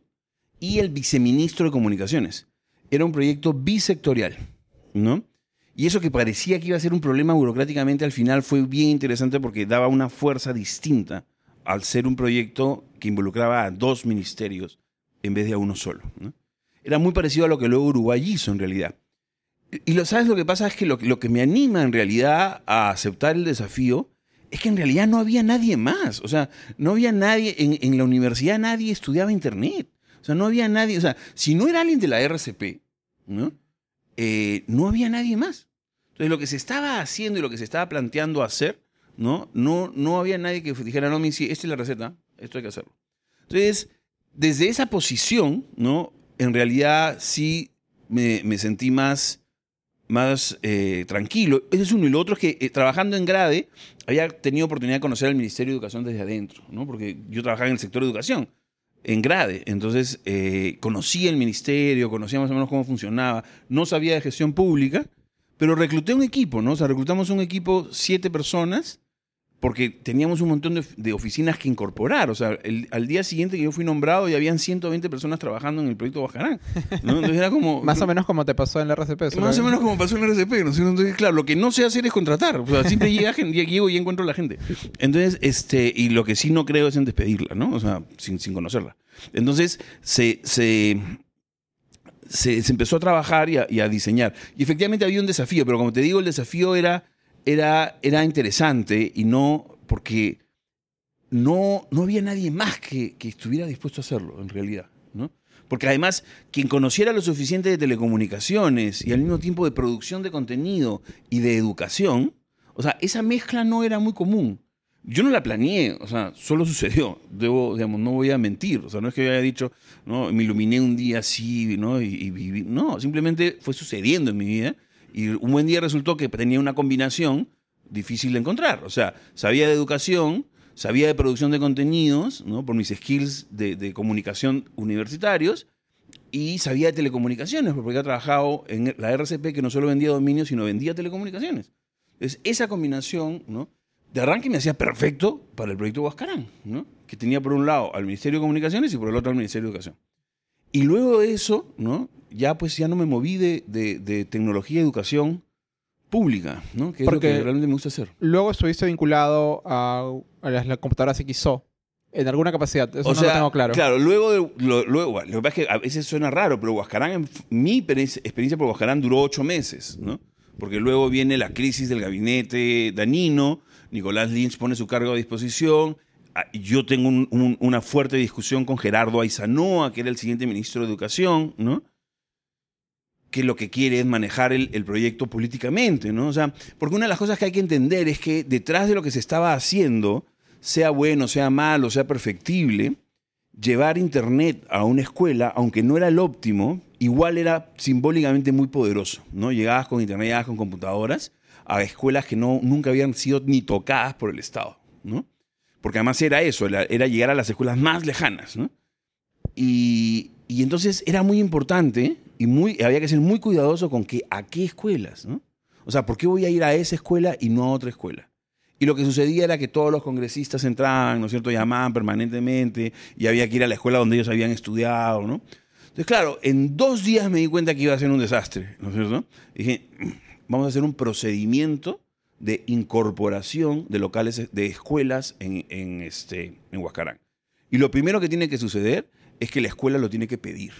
y el viceministro de Comunicaciones. Era un proyecto bisectorial, ¿no? Y eso que parecía que iba a ser un problema burocráticamente al final fue bien interesante porque daba una fuerza distinta al ser un proyecto que involucraba a dos ministerios en vez de a uno solo. Era muy parecido a lo que luego Uruguay hizo en realidad. Y lo, ¿sabes lo que pasa? Es que lo, que me anima en realidad a aceptar el desafío es que en realidad no había nadie más. O sea, no había nadie, en, en la universidad nadie estudiaba Internet. O sea, no había nadie, o sea, si no era alguien de la RCP, ¿no? Eh, no había nadie más. Entonces, lo que se estaba haciendo y lo que se estaba planteando hacer, ¿no? No, no había nadie que dijera, no, mi, sí, esta es la receta, esto hay que hacerlo. Entonces, desde esa posición, ¿no? En realidad sí me, me sentí más, más eh, tranquilo. Ese es uno. Y lo otro es que eh, trabajando en Grade, había tenido oportunidad de conocer al Ministerio de Educación desde adentro, ¿no? Porque yo trabajaba en el sector de educación, en Grade. Entonces, eh, conocía el ministerio, conocía más o menos cómo funcionaba. No sabía de gestión pública, pero recluté un equipo, ¿no? O sea, reclutamos un equipo, siete personas, porque teníamos un montón de, de oficinas que incorporar. O sea, el- al día siguiente que yo fui nombrado ya habían 120 personas trabajando en el proyecto Bajarán. ¿no? Entonces era como... Más o menos como te pasó en la RCP. Más o menos como pasó en el RCP, ¿no? Entonces, claro, lo que no sé hacer es contratar. O sea, siempre llega gente, llego y encuentro a la gente. Entonces, este, y lo que sí no creo es en despedirla, ¿no? O sea, sin, sin conocerla. Entonces, se, se, se, se empezó a trabajar y a, y a diseñar. Y efectivamente había un desafío, pero como te digo, el desafío era, era, era interesante y no porque no, no había nadie más que, que estuviera dispuesto a hacerlo, en realidad, ¿no? Porque además, quien conociera lo suficiente de telecomunicaciones y al mismo tiempo de producción de contenido y de educación, o sea, esa mezcla no era muy común. Yo no la planeé, o sea, solo sucedió. Debo, digamos, no voy a mentir. O sea, no es que yo haya dicho, no, me iluminé un día así, ¿no? Y, y viví. No, simplemente fue sucediendo en mi vida. Y un buen día resultó que tenía una combinación difícil de encontrar. O sea, sabía de educación, sabía de producción de contenidos, ¿no? Por mis skills de, comunicación universitarios, y sabía de telecomunicaciones, porque había trabajado en la RCP que no solo vendía dominios, sino vendía telecomunicaciones. Entonces, esa combinación. De arranque me hacía perfecto para el proyecto Huascarán. Que tenía por un lado al Ministerio de Comunicaciones y por el otro al Ministerio de Educación. Y luego de eso, ¿no? Ya pues ya no me moví de, de- de tecnología y educación pública, ¿no? Que es Porque- lo que realmente me gusta hacer. Luego estuviste vinculado a, a las, las computadoras XO en alguna capacidad. Eso o no sea, lo tengo claro. Claro, luego, de, lo, luego, lo que pasa es que a veces suena raro, pero Huascarán, mi experiencia, por Huascarán duró ocho meses, ¿no? porque luego viene la crisis del gabinete danino, Nicolás Lynch pone su cargo a disposición, yo tengo un- un- una fuerte discusión con Gerardo Aizanoa, que era el siguiente ministro de Educación, ¿no? que lo que quiere es manejar el, proyecto políticamente, porque una de las cosas que hay que entender es que detrás de lo que se estaba haciendo, sea bueno, sea malo, sea perfectible, llevar Internet a una escuela, aunque no era el óptimo, igual era simbólicamente muy poderoso, ¿no? Llegabas con Internet, llegabas con computadoras a escuelas que no, nunca habían sido ni tocadas por el Estado, ¿no? Porque además era eso, era, llegar a las escuelas más lejanas, ¿no? Y, y entonces era muy importante y había que ser muy cuidadoso con que a qué escuelas, ¿no? O sea, ¿por qué voy a ir a esa escuela y no a otra escuela? Y lo que sucedía era que todos los congresistas entraban, ¿no es cierto? Llamaban permanentemente y había que ir a la escuela donde ellos habían estudiado, ¿no? Entonces, claro, en dos días me di cuenta que iba a ser un desastre, ¿no es cierto? dije, vamos a hacer un procedimiento de incorporación de locales, de escuelas en, en, este, en Huascarán. Y lo primero que tiene que suceder es que la escuela lo tiene que pedir.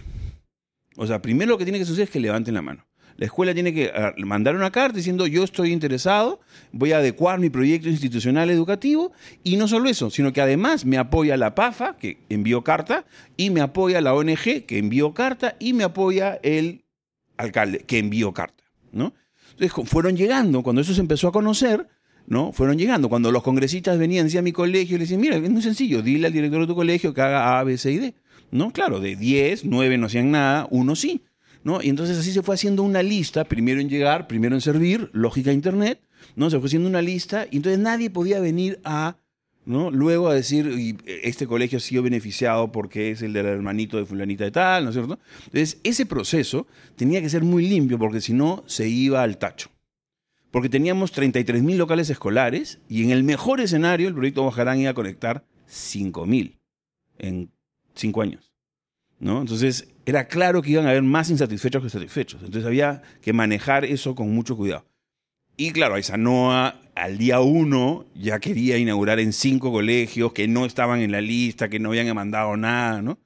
O sea, primero lo que tiene que suceder es que levanten la mano. La escuela tiene que ah, mandar una carta diciendo yo estoy interesado, voy a adecuar mi proyecto institucional educativo y no solo eso, sino que además me apoya la PAFA, que envió carta, y me apoya la ONG, que envió carta, y me apoya el alcalde, que envió carta, ¿no? Fueron llegando, cuando eso se empezó a conocer, ¿no? Fueron llegando. Cuando los congresistas venían, decían a mi colegio, le decían, mira, es muy sencillo, dile al director de tu colegio que haga A, B, C y D. ¿No? Claro, de 10, 9 no hacían nada, uno sí. ¿no? Y entonces así se fue haciendo una lista, primero en llegar, primero en servir, lógica internet, ¿no? Se fue haciendo una lista y entonces nadie podía venir a, ¿no? Luego a decir, y este colegio ha sido beneficiado porque es el del hermanito de fulanita de tal, ¿no es cierto? Entonces ese proceso tenía que ser muy limpio porque si no se iba al tacho. Porque teníamos 33.000 locales escolares y en el mejor escenario el proyecto Bajarán iba a conectar 5.000 en 5 años. ¿no? Entonces era claro que iban a haber más insatisfechos que satisfechos. Entonces había que manejar eso con mucho cuidado. Y claro, Aizanoa al día uno ya quería inaugurar en cinco colegios que no estaban en la lista, que no habían mandado nada, ¿no?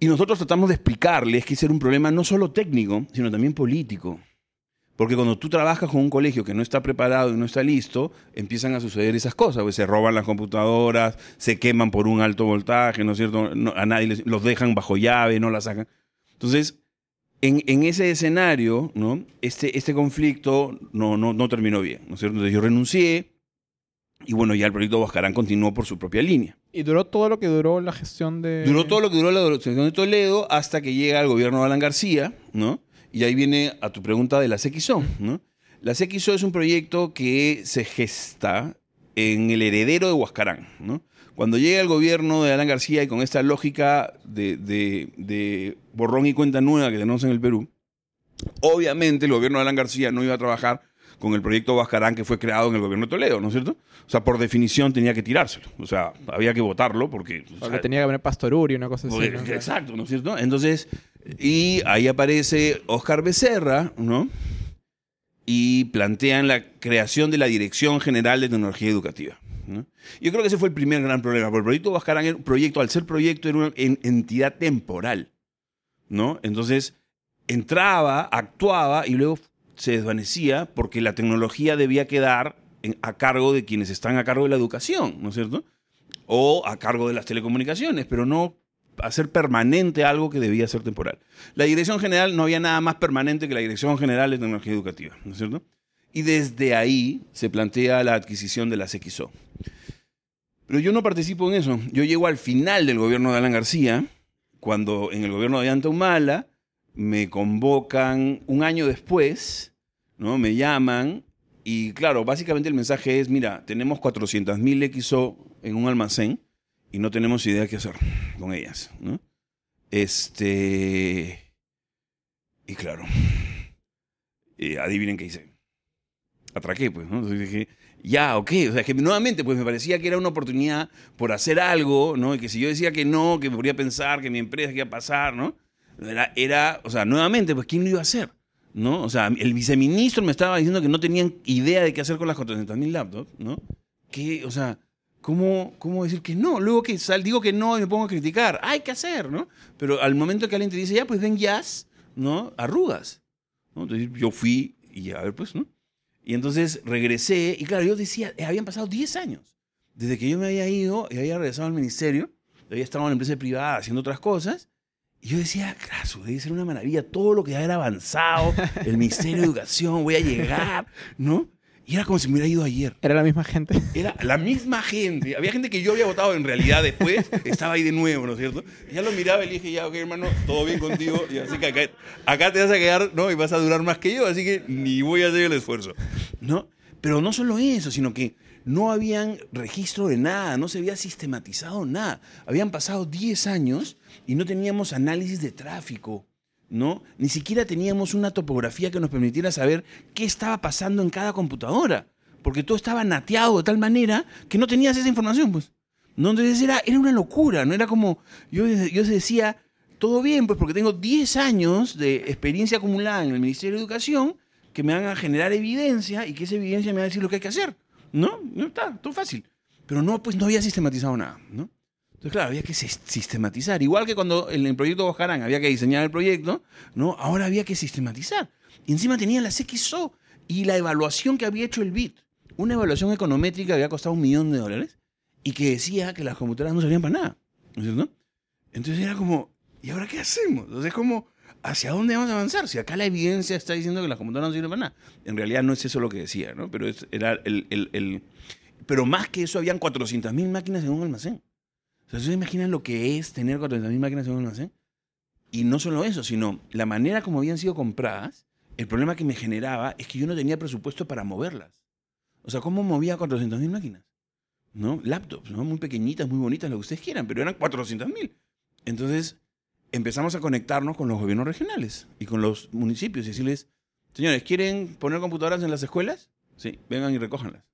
Y nosotros tratamos de explicarles que ese era un problema no solo técnico, sino también político. Porque cuando tú trabajas con un colegio que no está preparado y no está listo, empiezan a suceder esas cosas. Pues se roban las computadoras, se queman por un alto voltaje, ¿no es cierto? No- a nadie les- los dejan bajo llave, no las sacan. Entonces, en, en ese escenario, ¿no? Este, este conflicto no, no, no terminó bien, ¿no es cierto? Entonces yo renuncié y bueno, ya el proyecto Boscarán continuó por su propia línea. Y duró todo lo que duró la gestión de... Duró todo lo que duró la gestión de Toledo hasta que llega el gobierno de Alan García, ¿no? Y ahí viene a tu pregunta de la CXO, ¿no? La CXO es un proyecto que se gesta en el heredero de Huascarán, ¿no? Cuando llega el gobierno de Alan García y con esta lógica de, de- de borrón y cuenta nueva que tenemos en el Perú, obviamente el gobierno de Alan García no iba a trabajar con el proyecto Huascarán que fue creado en el gobierno de Toledo, ¿no es cierto? O sea, por definición tenía que tirárselo. O sea, había que votarlo porque... o Porque sea, tenía que venir Pastoruri, una cosa así. porque- ¿no? Exacto, ¿no es cierto? Entonces, y ahí aparece Oscar Becerra, ¿no? Y plantean la creación de la Dirección General de Tecnología Educativa. Yo creo que ese fue el primer gran problema, porque el proyecto Huascarán era un proyecto, al ser proyecto, era una en- entidad temporal, ¿no? Entonces, entraba, actuaba y luego se desvanecía porque la tecnología debía quedar a cargo de quienes están a cargo de la educación, ¿no es cierto? O a cargo de las telecomunicaciones, pero no hacer permanente algo que debía ser temporal. La Dirección General no había nada más permanente que la Dirección General de Tecnología Educativa, ¿no es cierto? Y desde ahí se plantea la adquisición de la XO. Pero yo no participo en eso. Yo llego al final del gobierno de Alan García, cuando en el gobierno de Anta Humala me convocan un año después, ¿no? Me llaman y claro, básicamente el mensaje es, mira, tenemos 400.000 XO en un almacén y no tenemos idea qué hacer con ellas. Este... Y claro, eh, adivinen qué hice. Atraqué, pues, ¿no? Entonces dije, ya, ok. O sea, que nuevamente, pues me parecía que era una oportunidad por hacer algo, ¿no? Y que si yo decía que no, que me podría pensar que mi empresa que iba a pasar, ¿no? Era, era, o sea, nuevamente, pues, ¿quién lo iba a hacer? ¿No? O sea, el viceministro me estaba diciendo que no tenían idea de qué hacer con las 400.000 laptops, ¿no? Que, o sea, ¿cómo, ¿cómo decir que no? Luego que sal, digo que no y me pongo a criticar. Hay que hacer, ¿no? Pero al momento que alguien te dice, ya, pues ven jazz, ¿no? Arrugas. ¿no? Entonces yo fui y a ver, pues, ¿no? Y entonces regresé, y claro, yo decía, eh, habían pasado 10 años. Desde que yo me había ido y había regresado al ministerio, había estado en la empresa privada haciendo otras cosas, y yo decía, claro, debe ser una maravilla todo lo que ya era avanzado, el Ministerio de Educación, voy a llegar, ¿no? Y era como si me hubiera ido ayer. Era la misma gente. Era la misma gente. Había gente que yo había votado en realidad después, estaba ahí de nuevo, ¿no es cierto? Ya lo miraba y le dije, ya, ok, hermano, todo bien contigo. Y así que acá, acá, te vas a quedar, ¿no? Y vas a durar más que yo, así que ni voy a hacer el esfuerzo, ¿no? Pero no solo eso, sino que no habían registro de nada, no se había sistematizado nada. Habían pasado 10 años y no teníamos análisis de tráfico, ¿no? Ni siquiera teníamos una topografía que nos permitiera saber qué estaba pasando en cada computadora, porque todo estaba nateado de tal manera que no tenías esa información, pues. No, entonces era, era una locura, no era como, yo, yo decía, todo bien, pues porque tengo 10 años de experiencia acumulada en el Ministerio de Educación que me van a generar evidencia y que esa evidencia me va a decir lo que hay que hacer. No, no está, todo fácil. Pero no, pues no había sistematizado nada, ¿no? Entonces, claro, había que sistematizar. Igual que cuando en el proyecto Bojarán había que diseñar el proyecto, ¿no? Ahora había que sistematizar. Y encima tenía las XO y la evaluación que había hecho el BIT. Una evaluación econométrica que había costado un millón de dólares y que decía que las computadoras no servían para nada. ¿No es cierto? Entonces era como, ¿y ahora qué hacemos? Entonces es como, ¿hacia dónde vamos a avanzar? Si acá la evidencia está diciendo que las computadoras no sirven para nada. En realidad no es eso lo que decía, ¿no? Pero era el, el, el, Pero más que eso, habían 400.000 máquinas en un almacén. ¿Se imaginan lo que es tener 400.000 máquinas en un almacén? Y no solo eso, sino la manera como habían sido compradas, el problema que me generaba es que yo no tenía presupuesto para moverlas. O sea, ¿cómo movía 400.000 máquinas? ¿No? Laptops. Muy pequeñitas, muy bonitas, lo que ustedes quieran, pero eran 400.000. Entonces empezamos a conectarnos con los gobiernos regionales y con los municipios y decirles, señores, ¿quieren poner computadoras en las escuelas? Sí, vengan y recójanlas.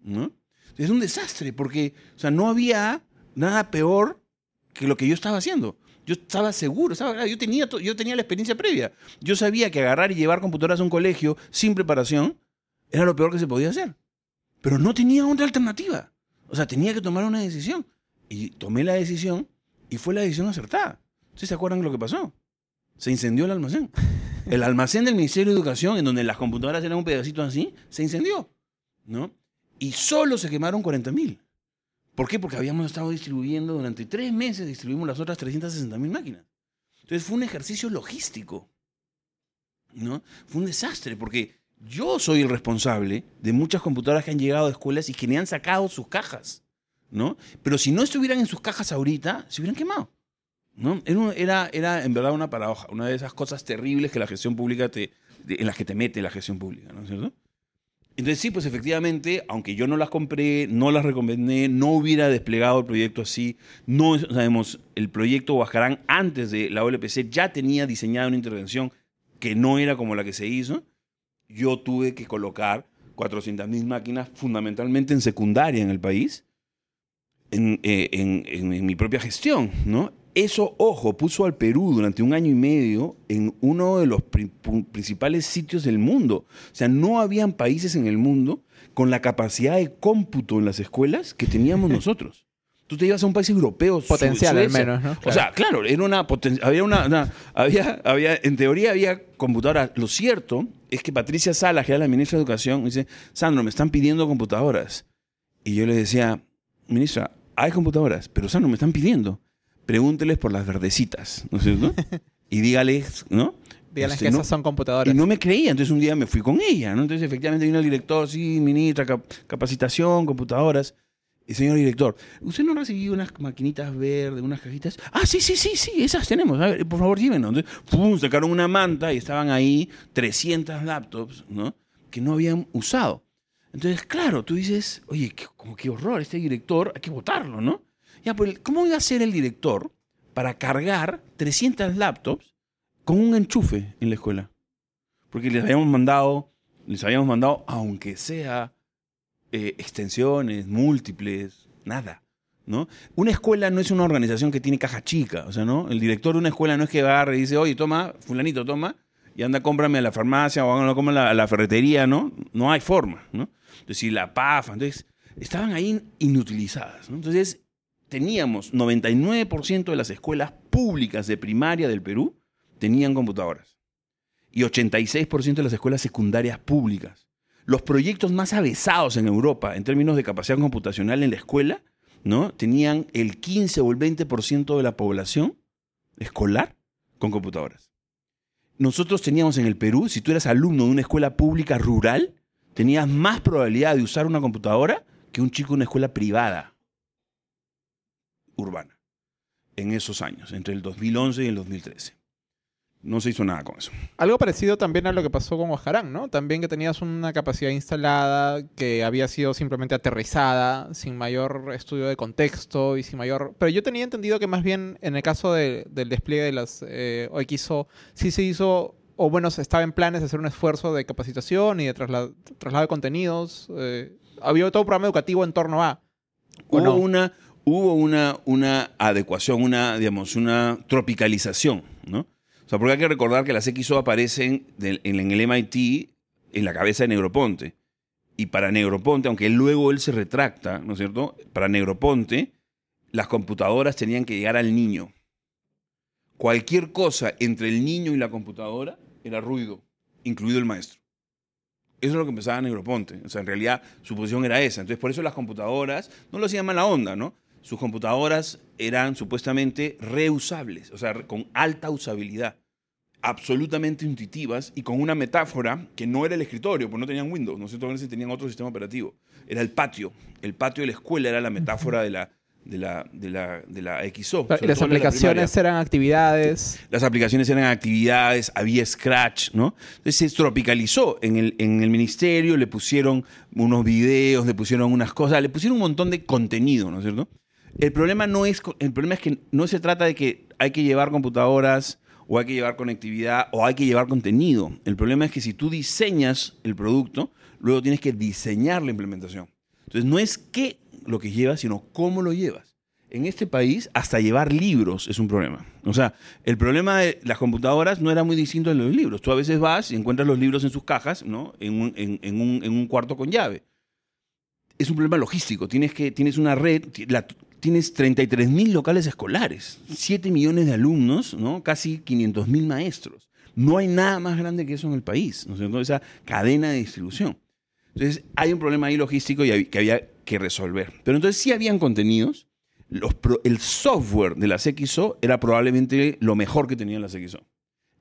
¿No? Es un desastre porque, o sea, no había nada peor que lo que yo estaba haciendo. Yo estaba seguro, estaba, yo, tenía, yo tenía la experiencia previa. Yo sabía que agarrar y llevar computadoras a un colegio sin preparación era lo peor que se podía hacer. Pero no tenía otra alternativa. O sea, tenía que tomar una decisión. Y tomé la decisión y fue la decisión acertada. ¿Ustedes se acuerdan de lo que pasó? Se incendió el almacén. El almacén del Ministerio de Educación, en donde las computadoras eran un pedacito así, se incendió. ¿no? Y solo se quemaron 40 mil. ¿Por qué? Porque habíamos estado distribuyendo durante tres meses, distribuimos las otras 360 mil máquinas. Entonces fue un ejercicio logístico. ¿no? Fue un desastre, porque yo soy el responsable de muchas computadoras que han llegado a escuelas y que me han sacado sus cajas. ¿no? Pero si no estuvieran en sus cajas ahorita, se hubieran quemado. ¿no? Era, era, en verdad una paradoja, una de esas cosas terribles que la gestión pública te, en las que te mete la gestión pública, ¿no es cierto? Entonces sí, pues efectivamente, aunque yo no las compré, no las recomendé, no hubiera desplegado el proyecto así, no sabemos, el proyecto Huascarán antes de la OLPC ya tenía diseñada una intervención que no era como la que se hizo, yo tuve que colocar 400.000 máquinas fundamentalmente en secundaria en el país, en, eh, mi propia gestión, ¿no? Eso, ojo, puso al Perú durante un año y medio en uno de los principales sitios del mundo. O sea, no habían países en el mundo con la capacidad de cómputo en las escuelas que teníamos nosotros. Tú te ibas a un país europeo. Potencial al menos, ¿no? O sea, claro, era una había una, había, había, en teoría había computadoras. Lo cierto es que Patricia Salas, que era la ministra de Educación, dice, Sandro, me están pidiendo computadoras. Y yo le decía, ministra, hay computadoras, pero Sandro, me están pidiendo pregúnteles por las verdecitas, ¿no es cierto? y dígales, ¿no? Dígales este, que esas son computadoras. Y no me creía, entonces un día me fui con ella, ¿no? Entonces efectivamente vino el director, sí, ministra, capacitación, computadoras. Y señor director, ¿usted no recibió unas maquinitas verdes, unas cajitas? Ah, sí, sí, sí, sí, esas tenemos. A ver, por favor, llévenos. Entonces, pum, sacaron una manta y estaban ahí 300 laptops, ¿no? Que no habían usado. Entonces, claro, tú dices, oye, como qué horror, este director, hay que votarlo, ¿no? Ya, pues, ¿cómo iba a ser el director para cargar 300 laptops con un enchufe en la escuela? Porque les habíamos mandado, les habíamos mandado, aunque sea eh, extensiones múltiples, nada. ¿no? Una escuela no es una organización que tiene caja chica, o sea, ¿no? El director de una escuela no es que agarre y dice, oye, toma, fulanito, toma, y anda, cómprame a la farmacia o anda, cómprame a la, ferretería, ¿no? No hay forma, ¿no? Entonces, si la PAFA, entonces, estaban ahí inutilizadas. Entonces, teníamos 99% de las escuelas públicas de primaria del Perú tenían computadoras. y 86% de las escuelas secundarias públicas. Los proyectos más avesados en Europa en términos de capacidad computacional en la escuela, ¿no? Tenían el 15 o el 20% de la población escolar con computadoras. Nosotros teníamos en el Perú, si tú eras alumno de una escuela pública rural, tenías más probabilidad de usar una computadora que un chico de una escuela privada urbana en esos años, entre el 2011 y el 2013. No se hizo nada con eso. Algo parecido también a lo que pasó con Ojarán, ¿no? También que tenías una capacidad instalada que había sido simplemente aterrizada, sin mayor estudio de contexto y sin mayor... Pero yo tenía entendido que más bien en el caso de- del despliegue de las eh, OXO, sí se hizo, o bueno, se estaba en planes de hacer un esfuerzo de capacitación y de trasla- traslado de contenidos. eh, había todo un programa educativo en torno a... ¿o Hubo no? una, hubo una, una adecuación, una, digamos, una tropicalización, ¿no? O sea, porque hay que recordar que las XO aparecen en, el MIT en la cabeza de Negroponte. Y para Negroponte, aunque luego él se retracta, ¿no es cierto? Para Negroponte, las computadoras tenían que llegar al niño. Cualquier cosa entre el niño y la computadora era ruido, incluido el maestro. Eso es lo que empezaba Negroponte. O sea, en realidad su posición era esa. Entonces, por eso las computadoras no lo hacían mala onda, ¿no? Sus computadoras eran supuestamente reusables, o sea, con alta usabilidad, absolutamente intuitivas y con una metáfora que no era el escritorio, pues no tenían Windows, no sé, si tenían otro sistema operativo. Era el patio. El patio de la escuela era la metáfora de la, de la, de la, de la XO. Y las la aplicaciones eran actividades. las aplicaciones eran actividades, había Scratch, ¿no? Entonces se tropicalizó en el, en el ministerio, le pusieron unos videos, le pusieron unas cosas, le pusieron un montón de contenido, ¿no es cierto? El problema, no es, el problema es que no se trata de que hay que llevar computadoras o hay que llevar conectividad o hay que llevar contenido. El problema es que si tú diseñas el producto, luego tienes que diseñar la implementación. Entonces no es qué lo que llevas, sino cómo lo llevas. En este país, hasta llevar libros es un problema. O sea, el problema de las computadoras no era muy distinto de los libros. Tú a veces vas y encuentras los libros en sus cajas, ¿no? En un- en un cuarto con llave. Es un problema logístico. Tienes, que, tienes una red, la- tienes 33 mil locales escolares, 7 millones de alumnos, ¿no? Casi 500 mil maestros. No hay nada más grande que eso en el país, ¿no? Esa cadena de distribución. Entonces, hay un problema ahí logístico y que había que resolver. Pero entonces sí habían contenidos. El software de las XO era probablemente lo mejor que tenían las XO.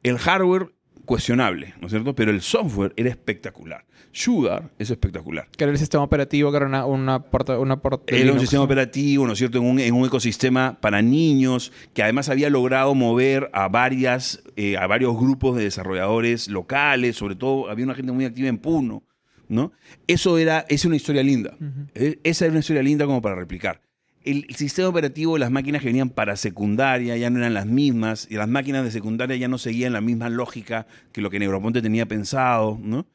El hardware, cuestionable, ¿no es cierto? Pero el software era espectacular. Sugar es espectacular. Que era el sistema operativo, que era una, una porta, una porta Era un sistema operativo, ¿no es cierto?, en un, en un ecosistema para niños, que además había logrado mover a, varias, eh, a varios grupos de desarrolladores locales, sobre todo había una gente muy activa en Puno, ¿no? Eso era, es una historia linda. Eh, Esa era una historia linda como para replicar. El, sistema operativo, las máquinas que venían para secundaria ya no eran las mismas, y las máquinas de secundaria ya no seguían la misma lógica que lo que Neuroponte tenía pensado, ¿no?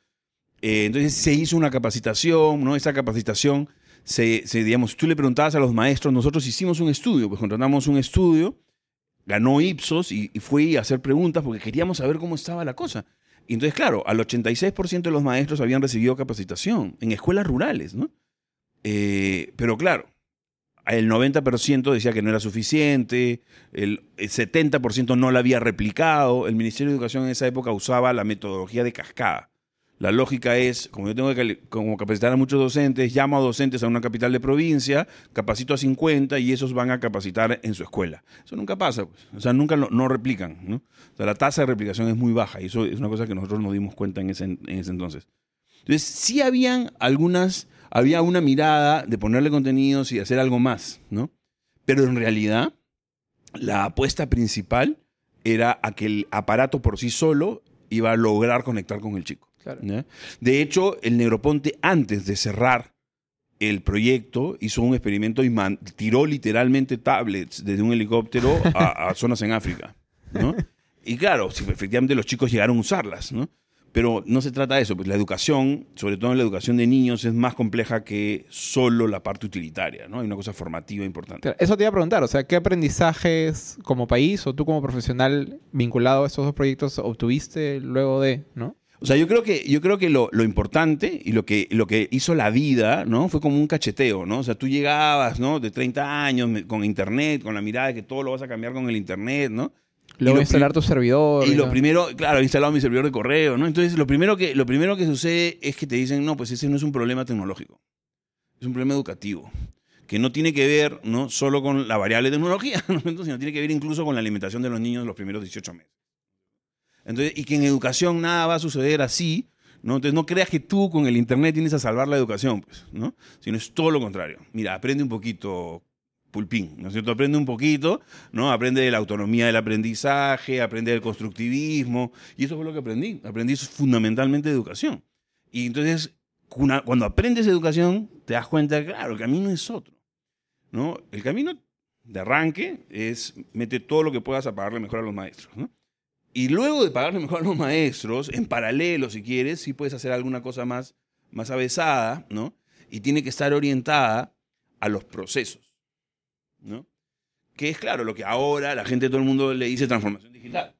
Eh, entonces se hizo una capacitación, ¿no? Esa capacitación, se, digamos, tú le preguntabas a los maestros, nosotros hicimos un estudio, pues contratamos un estudio, ganó Ipsos y, y fui a hacer preguntas porque queríamos saber cómo estaba la cosa. Y entonces, claro, al 86% de los maestros habían recibido capacitación en escuelas rurales, ¿no? Eh, pero claro, el 90% decía que no era suficiente, el el 70% no la había replicado, el Ministerio de Educación en esa época usaba la metodología de cascada. La lógica es, como yo tengo que como capacitar a muchos docentes, llamo a docentes a una capital de provincia, capacito a 50 y esos van a capacitar en su escuela. Eso nunca pasa, pues. o sea, nunca no replican. ¿no? O sea, la tasa de replicación es muy baja y eso es una cosa que nosotros nos dimos cuenta en ese, en ese entonces. Entonces, sí habían algunas, había una mirada de ponerle contenidos y hacer algo más, ¿no? Pero en realidad, la apuesta principal era a que el aparato por sí solo iba a lograr conectar con el chico. De hecho, el Neuroponte, antes de cerrar el proyecto, hizo un experimento y tiró literalmente tablets desde un helicóptero a, a zonas en África. ¿no? Y claro, sí, efectivamente los chicos llegaron a usarlas, ¿no? Pero no se trata de eso, pues la educación, sobre todo en la educación de niños, es más compleja que solo la parte utilitaria, ¿no? Hay una cosa formativa importante. Eso te iba a preguntar, o sea, ¿qué aprendizajes como país o tú como profesional vinculado a estos dos proyectos obtuviste luego de, ¿no? O sea, yo creo que, yo creo que lo, lo importante y lo que, lo que hizo la vida, ¿no? Fue como un cacheteo, ¿no? O sea, tú llegabas, ¿no? De 30 años con internet, con la mirada de que todo lo vas a cambiar con el internet, ¿no? Luego instalar tu servidor. Y lo primero, claro, he instalado mi servidor de correo, ¿no? Entonces, lo primero, que, lo primero que sucede es que te dicen, no, pues ese no es un problema tecnológico, es un problema educativo, que no tiene que ver, ¿no? Solo con la variable tecnología, ¿no? Entonces, sino tiene que ver incluso con la alimentación de los niños los primeros 18 meses. Entonces, y que en educación nada va a suceder así, ¿no? Entonces, no creas que tú con el Internet tienes a salvar la educación, pues, ¿no? Sino es todo lo contrario. Mira, aprende un poquito, ¿no es cierto? Aprende un poquito, ¿no? Aprende de la autonomía del aprendizaje, aprende del constructivismo, y eso fue lo que aprendí. Aprendí fundamentalmente de educación. Y entonces, cuando aprendes educación, te das cuenta claro, el camino es otro, ¿no? El camino de arranque es mete todo lo que puedas a pagarle mejor a los maestros. Y luego de pagarle mejor a los maestros, en paralelo, si quieres, sí puedes hacer alguna cosa más, más avesada, ¿no? Y tiene que estar orientada a los procesos, ¿no? Que es, claro, lo que ahora la gente, todo el mundo le dice transformación digital.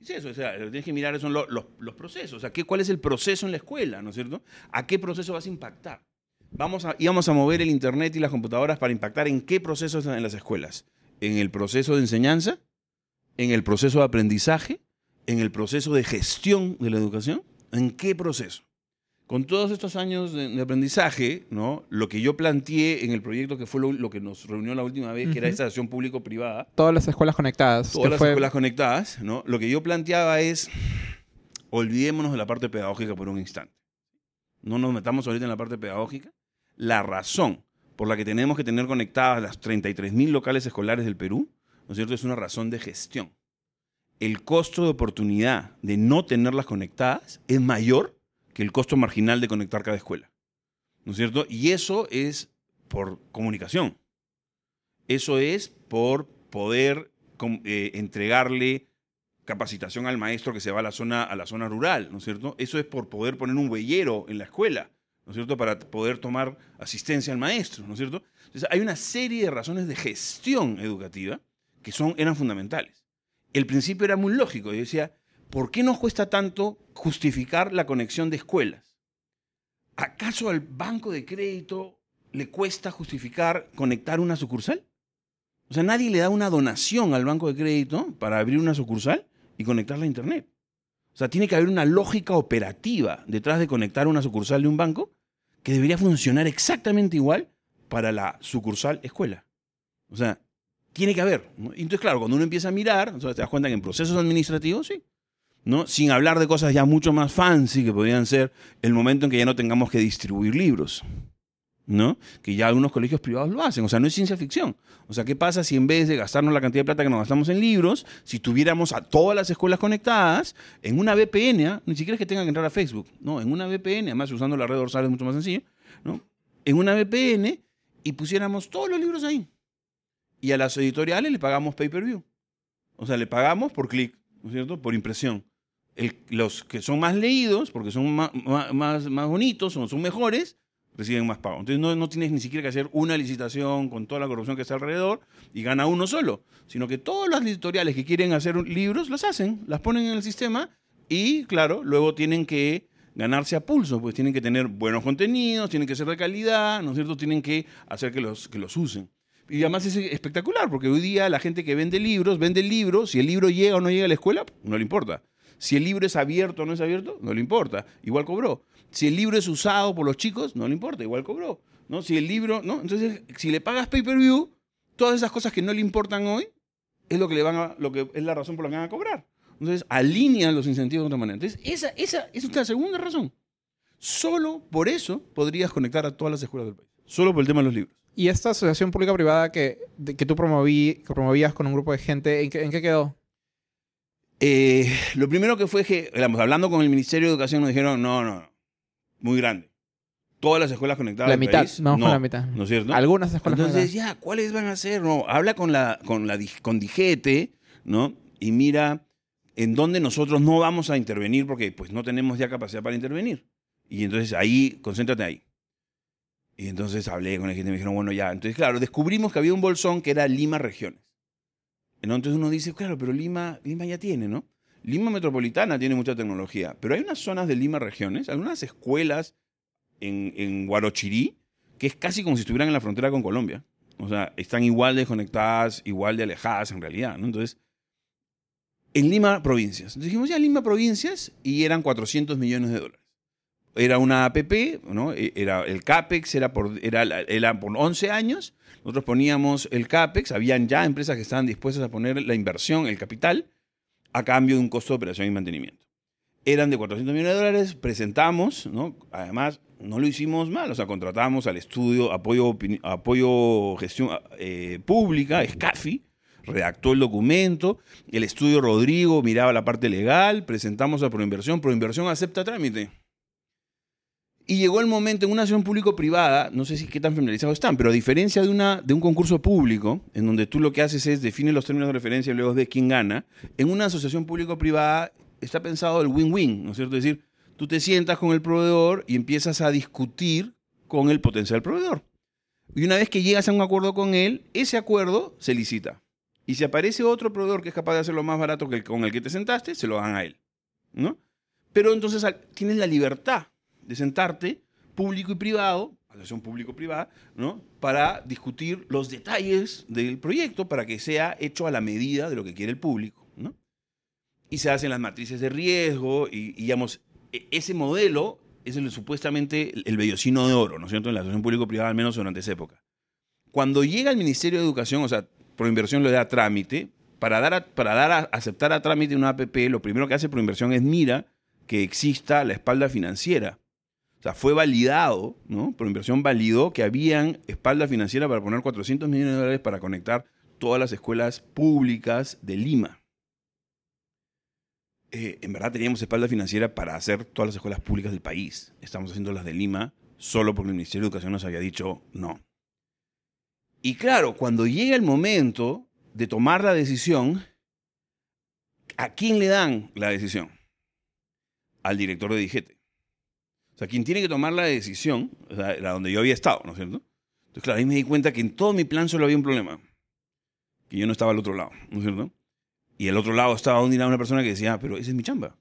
Es eso, o lo que tienes que mirar son lo- los, los procesos, o sea, ¿qué, ¿cuál es el proceso en la escuela, ¿no es cierto? ¿A qué proceso vas a impactar? Vamos a, íbamos a mover el Internet y las computadoras para impactar en qué procesos en las escuelas. En el proceso de enseñanza, en el proceso de aprendizaje, en el proceso de gestión de la educación, ¿en qué proceso? Con todos estos años de, de aprendizaje, ¿no? lo que yo planteé en el proyecto que fue lo, lo que nos reunió la última vez, que era esta acción público-privada, Todas las escuelas conectadas. todas las fue- escuelas conectadas, ¿no? lo que yo planteaba es, olvidémonos de la parte pedagógica por un instante. No nos metamos ahorita en la parte pedagógica. La razón por la que tenemos que tener conectadas las 33.000 locales escolares del Perú, ¿no es cierto? Es una razón de gestión. El costo de oportunidad de no tenerlas conectadas es mayor que el costo marginal de conectar cada escuela. ¿No es cierto? Y eso es por comunicación. Eso es por poder eh, entregarle capacitación al maestro que se va a la zona a la zona rural, ¿no es cierto? Eso es por poder poner un huellero en la escuela, ¿no es cierto? Para poder tomar asistencia al maestro, ¿no es cierto? Entonces, hay una serie de razones de gestión educativa que son, eran fundamentales. El principio era muy lógico. Yo decía, ¿por qué nos cuesta tanto justificar la conexión de escuelas? ¿Acaso al banco de crédito le cuesta justificar conectar una sucursal? O sea, nadie le da una donación al banco de crédito para abrir una sucursal y conectarla a Internet. O sea, tiene que haber una lógica operativa detrás de conectar una sucursal de un banco que debería funcionar exactamente igual para la sucursal escuela. O sea, tiene que haber. Entonces, claro, cuando uno empieza a mirar, entonces te das cuenta que en procesos administrativos, sí. Sin hablar de cosas ya mucho más fancy que podrían ser el momento en que ya no tengamos que distribuir libros. ¿no? Que ya algunos colegios privados lo hacen. O sea, no es ciencia ficción. O sea, ¿qué pasa si en vez de gastarnos la cantidad de plata que nos gastamos en libros, si tuviéramos a todas las escuelas conectadas en una VPN, ¿ah? ni siquiera es que tengan que entrar a Facebook, no, en una VPN, además usando la red dorsal es mucho más sencillo, ¿no? En una VPN y pusiéramos todos los libros ahí. Y a las editoriales le pagamos pay-per-view. O sea, le pagamos por clic, ¿no es cierto? Por impresión. Los que son más leídos, porque son ma- más, más, bonitos, son, son mejores, reciben más pago. Entonces no, no tienes ni siquiera que hacer una licitación con toda la corrupción que está alrededor y gana uno solo, sino que todas las editoriales que quieren hacer libros las hacen, las ponen en el sistema y, claro, luego tienen que ganarse a pulso, pues tienen que tener buenos contenidos, tienen que ser de calidad, ¿no es cierto? Tienen que hacer que los, que los usen. Y además es espectacular, porque hoy día la gente que vende libros, vende el libro, si el libro llega o no llega a la escuela, no le importa. Si el libro es abierto o no es abierto, no le importa, igual cobró. Si el libro es usado por los chicos, no le importa, igual cobró. ¿no? Si el libro, ¿no? Entonces, si le pagas pay-per-view, todas esas cosas que no le importan hoy, es lo que le van a, lo que es la razón por la que van a cobrar. Entonces, alinean los incentivos de otra manera. Entonces, esa, esa es la segunda razón. Solo por eso podrías conectar a todas las escuelas del país. Solo por el tema de los libros. Y esta asociación pública-privada que, que tú promoví, que promovías con un grupo de gente, ¿en en qué quedó? Eh, lo primero que fue que, digamos, hablando con el Ministerio de Educación, nos dijeron, no, no, no, muy grande. Todas las escuelas conectadas La mitad, país, no, no, la mitad. ¿no es cierto? Algunas escuelas Entonces, conectadas. ya, ¿cuáles van a ser? No, habla con la, con la con Digete, ¿no? Y mira en dónde nosotros no vamos a intervenir porque pues no tenemos ya capacidad para intervenir. Y entonces ahí, concéntrate ahí. Y entonces hablé con la gente y me dijeron, bueno, ya. Entonces, claro, descubrimos que había un bolsón que era Lima Regiones. Entonces uno dice, claro, pero Lima, Lima ya tiene, ¿no? Lima Metropolitana tiene mucha tecnología, pero hay unas zonas de Lima Regiones, algunas escuelas en, en que es casi como si estuvieran en la frontera con Colombia. O sea, están igual desconectadas, igual de alejadas en realidad, ¿no? Entonces, en Lima Provincias. Entonces dijimos, ya, Lima Provincias, y eran 400 millones de dólares. Era una APP, ¿no? E- Era el CAPEX, era por, era, era por 11 años. Nosotros poníamos el CAPEX, habían ya empresas que estaban dispuestas a poner la inversión, el capital, a cambio de un costo de operación y mantenimiento. Eran de 400 millones de dólares, presentamos, ¿no? Además, no lo hicimos mal, o sea, contratamos al estudio Apoyo, apoyo Gestión eh, Pública, SCAFI, redactó el documento, el estudio Rodrigo miraba la parte legal, presentamos a Proinversión, Proinversión acepta trámite. Y llegó el momento en una acción público-privada, no sé si qué tan familiarizados están, pero a diferencia de, una, de un concurso público, en donde tú lo que haces es define los términos de referencia y luego de quién gana, en una asociación público-privada está pensado el win-win, ¿no es cierto? Es decir, tú te sientas con el proveedor y empiezas a discutir con el potencial proveedor. Y una vez que llegas a un acuerdo con él, ese acuerdo se licita. Y si aparece otro proveedor que es capaz de hacerlo más barato que con el que te sentaste, se lo dan a él. ¿no? Pero entonces tienes la libertad de sentarte, público y privado, asociación público-privada, ¿no? Para discutir los detalles del proyecto para que sea hecho a la medida de lo que quiere el público, ¿no? Y se hacen las matrices de riesgo y, y, digamos, e- ese modelo es el, supuestamente el, el bellocino de oro, ¿no es cierto? En la asociación público-privada, al menos durante esa época. Cuando llega el Ministerio de Educación, o sea, Proinversión le da trámite, para dar, a, para dar a aceptar a trámite una APP, lo primero que hace Proinversión es mira que exista la espalda financiera. O sea, fue validado, ¿no? Proinversión validó que habían espalda financiera para poner 400 millones de dólares para conectar todas las escuelas públicas de Lima. Eh, en verdad teníamos espalda financiera para hacer todas las escuelas públicas del país. Estamos haciendo las de Lima solo porque el Ministerio de Educación nos había dicho no. Y claro, cuando llega el momento de tomar la decisión, ¿a quién le dan la decisión? Al director de Digete. O sea, quien tiene que tomar la decisión, o sea, era donde yo había estado, ¿no es cierto? Entonces, claro, ahí me di cuenta que en todo mi plan solo había un problema. Que yo no estaba al otro lado, ¿no es cierto? Y al otro lado estaba una una persona que decía, pero esa es mi chamba.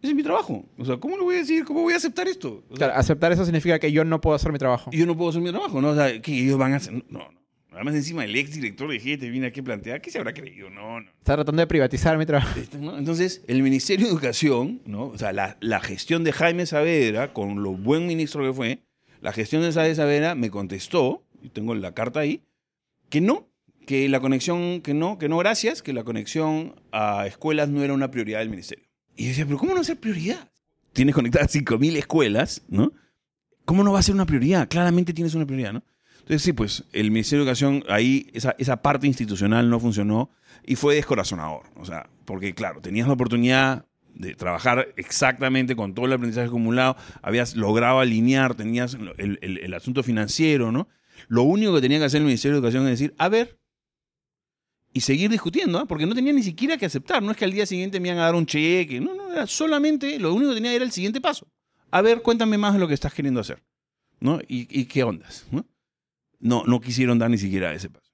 Ese es mi trabajo. O sea, ¿cómo lo voy a decir? ¿Cómo voy a aceptar esto? O sea, Claro, aceptar eso significa que yo no puedo hacer mi trabajo. yo no puedo hacer mi trabajo, ¿no? O sea, que ellos van a hacer. No, no. Además, encima el ex director de GT viene aquí a plantear, ¿qué se habrá creído? No, no. Está tratando de privatizar mi trabajo. Este. Entonces, el Ministerio de Educación, ¿no? O sea, la, la gestión de Jaime Saavedra, con lo buen ministro que fue, la gestión de Jaime Saavedra me contestó, y tengo la carta ahí, que no, que la conexión, que no, que no, gracias, que la conexión a escuelas no era una prioridad del ministerio. Y yo decía, pero ¿cómo no ser prioridad? Tienes conectadas 5.000 escuelas, ¿no? ¿Cómo no va a ser una prioridad? Claramente tienes una prioridad, ¿no? Entonces, sí, pues el Ministerio de Educación, ahí esa, esa parte institucional no funcionó y fue descorazonador. O sea, porque, claro, tenías la oportunidad de trabajar exactamente con todo el aprendizaje acumulado, habías logrado alinear, tenías el, el- asunto financiero, ¿no? Lo único que tenía que hacer el Ministerio de Educación es decir, a ver, y seguir discutiendo, ¿ah? porque no tenía ni siquiera que aceptar. No es que al día siguiente me iban a dar un cheque, no, no, era solamente, lo único que tenía era el siguiente paso. A ver, cuéntame más de lo que estás queriendo hacer, ¿no? ¿Y, y qué ondas, ¿no? No, no quisieron dar ni siquiera ese paso.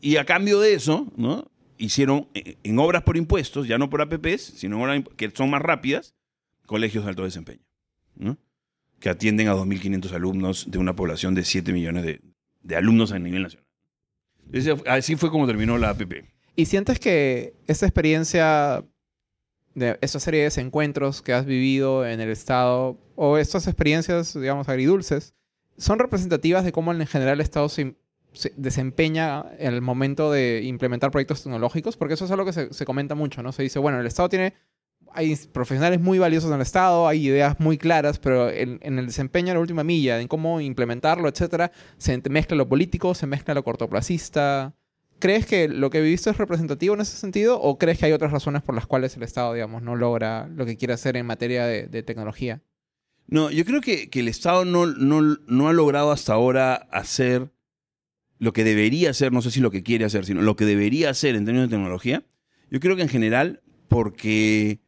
Y a cambio de eso, ¿no? Hicieron eh, en obras por impuestos, ya no por APPs, sino obras que son más rápidas, colegios de alto desempeño, ¿no? Que atienden a 2.500 alumnos de una población de 7 millones de, de alumnos a nivel nacional. Así fue como terminó la APP. ¿Y sientes que esta experiencia, de esta serie de desencuentros que has vivido en el Estado, o estas experiencias, digamos, agridulces, son representativas de cómo en general el Estado se, se desempeña el momento de implementar proyectos tecnológicos? Porque eso es algo que se, comenta mucho, ¿no? Se dice, bueno, el Estado tiene... Hay profesionales muy valiosos en el Estado, hay ideas muy claras, pero en, el desempeño de la última milla, en cómo implementarlo, etcétera, se mezcla lo político, se mezcla lo cortoplacista, ¿Crees que lo que viviste es representativo en ese sentido o crees que hay otras razones por las cuales el Estado, digamos, no logra lo que quiere hacer en materia de tecnología? No, yo creo que, el Estado no, no, no ha logrado hasta ahora hacer lo que debería hacer, no sé si lo que quiere hacer, sino lo que debería hacer en términos de tecnología. Yo creo que en general porque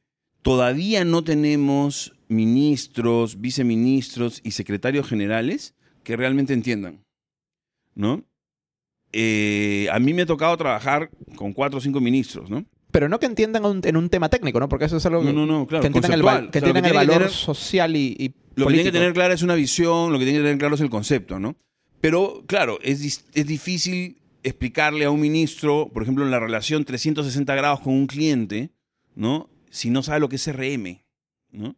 todavía no tenemos ministros, viceministros y secretarios generales que realmente entiendan, ¿no? Eh, a mí me ha tocado trabajar con cuatro o cinco ministros, ¿no? Pero no que entiendan un- en un tema técnico, ¿no? Porque eso es algo No, que, no, no, claro. que entiendan el, conceptual. que O sea, valor tener- social y, y Lo que tiene político. que tener clara es una visión, lo que tiene que tener claro es el concepto, ¿no? Pero, claro, es, es difícil explicarle a un ministro, por ejemplo, en la relación 360 grados con un cliente, ¿no? Si no sabe lo que es CRM, ¿no?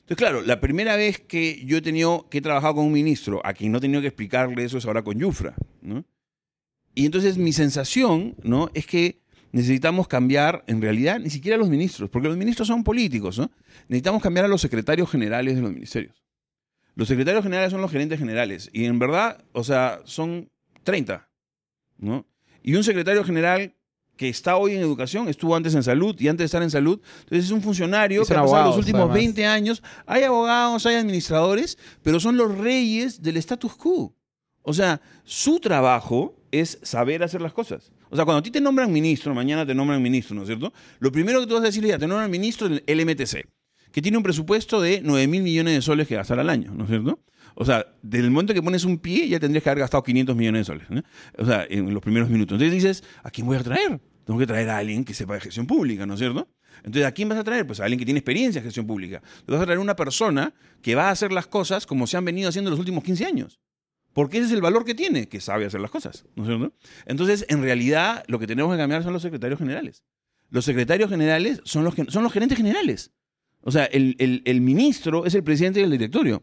Entonces, claro, la primera vez que yo he tenido que trabajar con un ministro a quien no he tenido que explicarle eso es ahora con Yufra, ¿no? Y entonces mi sensación, ¿no? Es que necesitamos cambiar, en realidad, ni siquiera a los ministros, porque los ministros son políticos, ¿no? Necesitamos cambiar a los secretarios generales de los ministerios. Los secretarios generales son los gerentes generales, y en verdad, o sea, son 30, ¿no? Y un secretario general que está hoy en educación, estuvo antes en salud y antes de estar en salud, entonces es un funcionario Y que ha pasado los abogados, últimos además. 20 años, hay abogados, hay administradores, pero son los reyes del status quo. O sea, su trabajo es saber hacer las cosas. O sea, cuando a ti te nombran ministro, mañana te nombran ministro, ¿no es cierto? Lo primero que tú vas a decir es, ya, te nombran ministro del LMTC, que tiene un presupuesto de 9 mil millones de soles que gastar al año, ¿no es cierto? O sea, del momento que pones un pie ya tendrías que haber gastado 500 millones de soles, ¿no? O sea, en los primeros minutos. Entonces dices, ¿a quién voy a traer? Tengo que traer a alguien que sepa de gestión pública, ¿no es cierto? Entonces, ¿a quién vas a traer? Pues a alguien que tiene experiencia en gestión pública. Te vas a traer una persona que va a hacer las cosas como se han venido haciendo los últimos 15 años. Porque ese es el valor que tiene, que sabe hacer las cosas, ¿no es cierto? Entonces, en realidad, lo que tenemos que cambiar son los secretarios generales. Los secretarios generales son los, son los gerentes generales. O sea, el, el- el ministro es el presidente del directorio,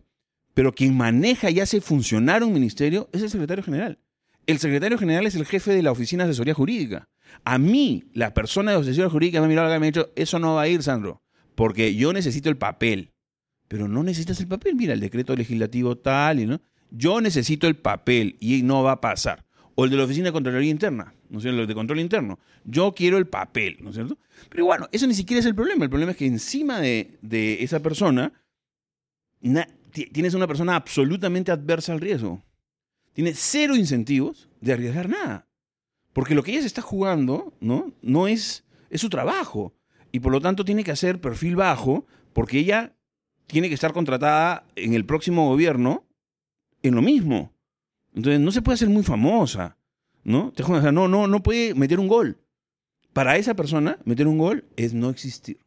pero quien maneja y hace funcionar un ministerio es el secretario general. El secretario general es el jefe de la oficina de asesoría jurídica. A mí, la persona de asesoría jurídica me ha mirado y me ha dicho, eso no va a ir, Sandro, porque yo necesito el papel. Pero no necesitas el papel, mira, el decreto legislativo tal y no. Yo necesito el papel y no va a pasar. O el de la Oficina de Contraloría Interna, ¿no es cierto? El de control interno. Yo quiero el papel, ¿no es cierto? Pero bueno, eso ni siquiera es el problema. El problema es que encima de, de esa persona na- ti- tienes una persona absolutamente adversa al riesgo. Tiene cero incentivos de arriesgar nada. Porque lo que ella se está jugando, ¿no? No es, es su trabajo. Y por lo tanto tiene que hacer perfil bajo porque ella tiene que estar contratada en el próximo gobierno en lo mismo. Entonces no se puede hacer muy famosa, ¿no? O sea, no, no, no puede meter un gol. Para esa persona, meter un gol es no existir.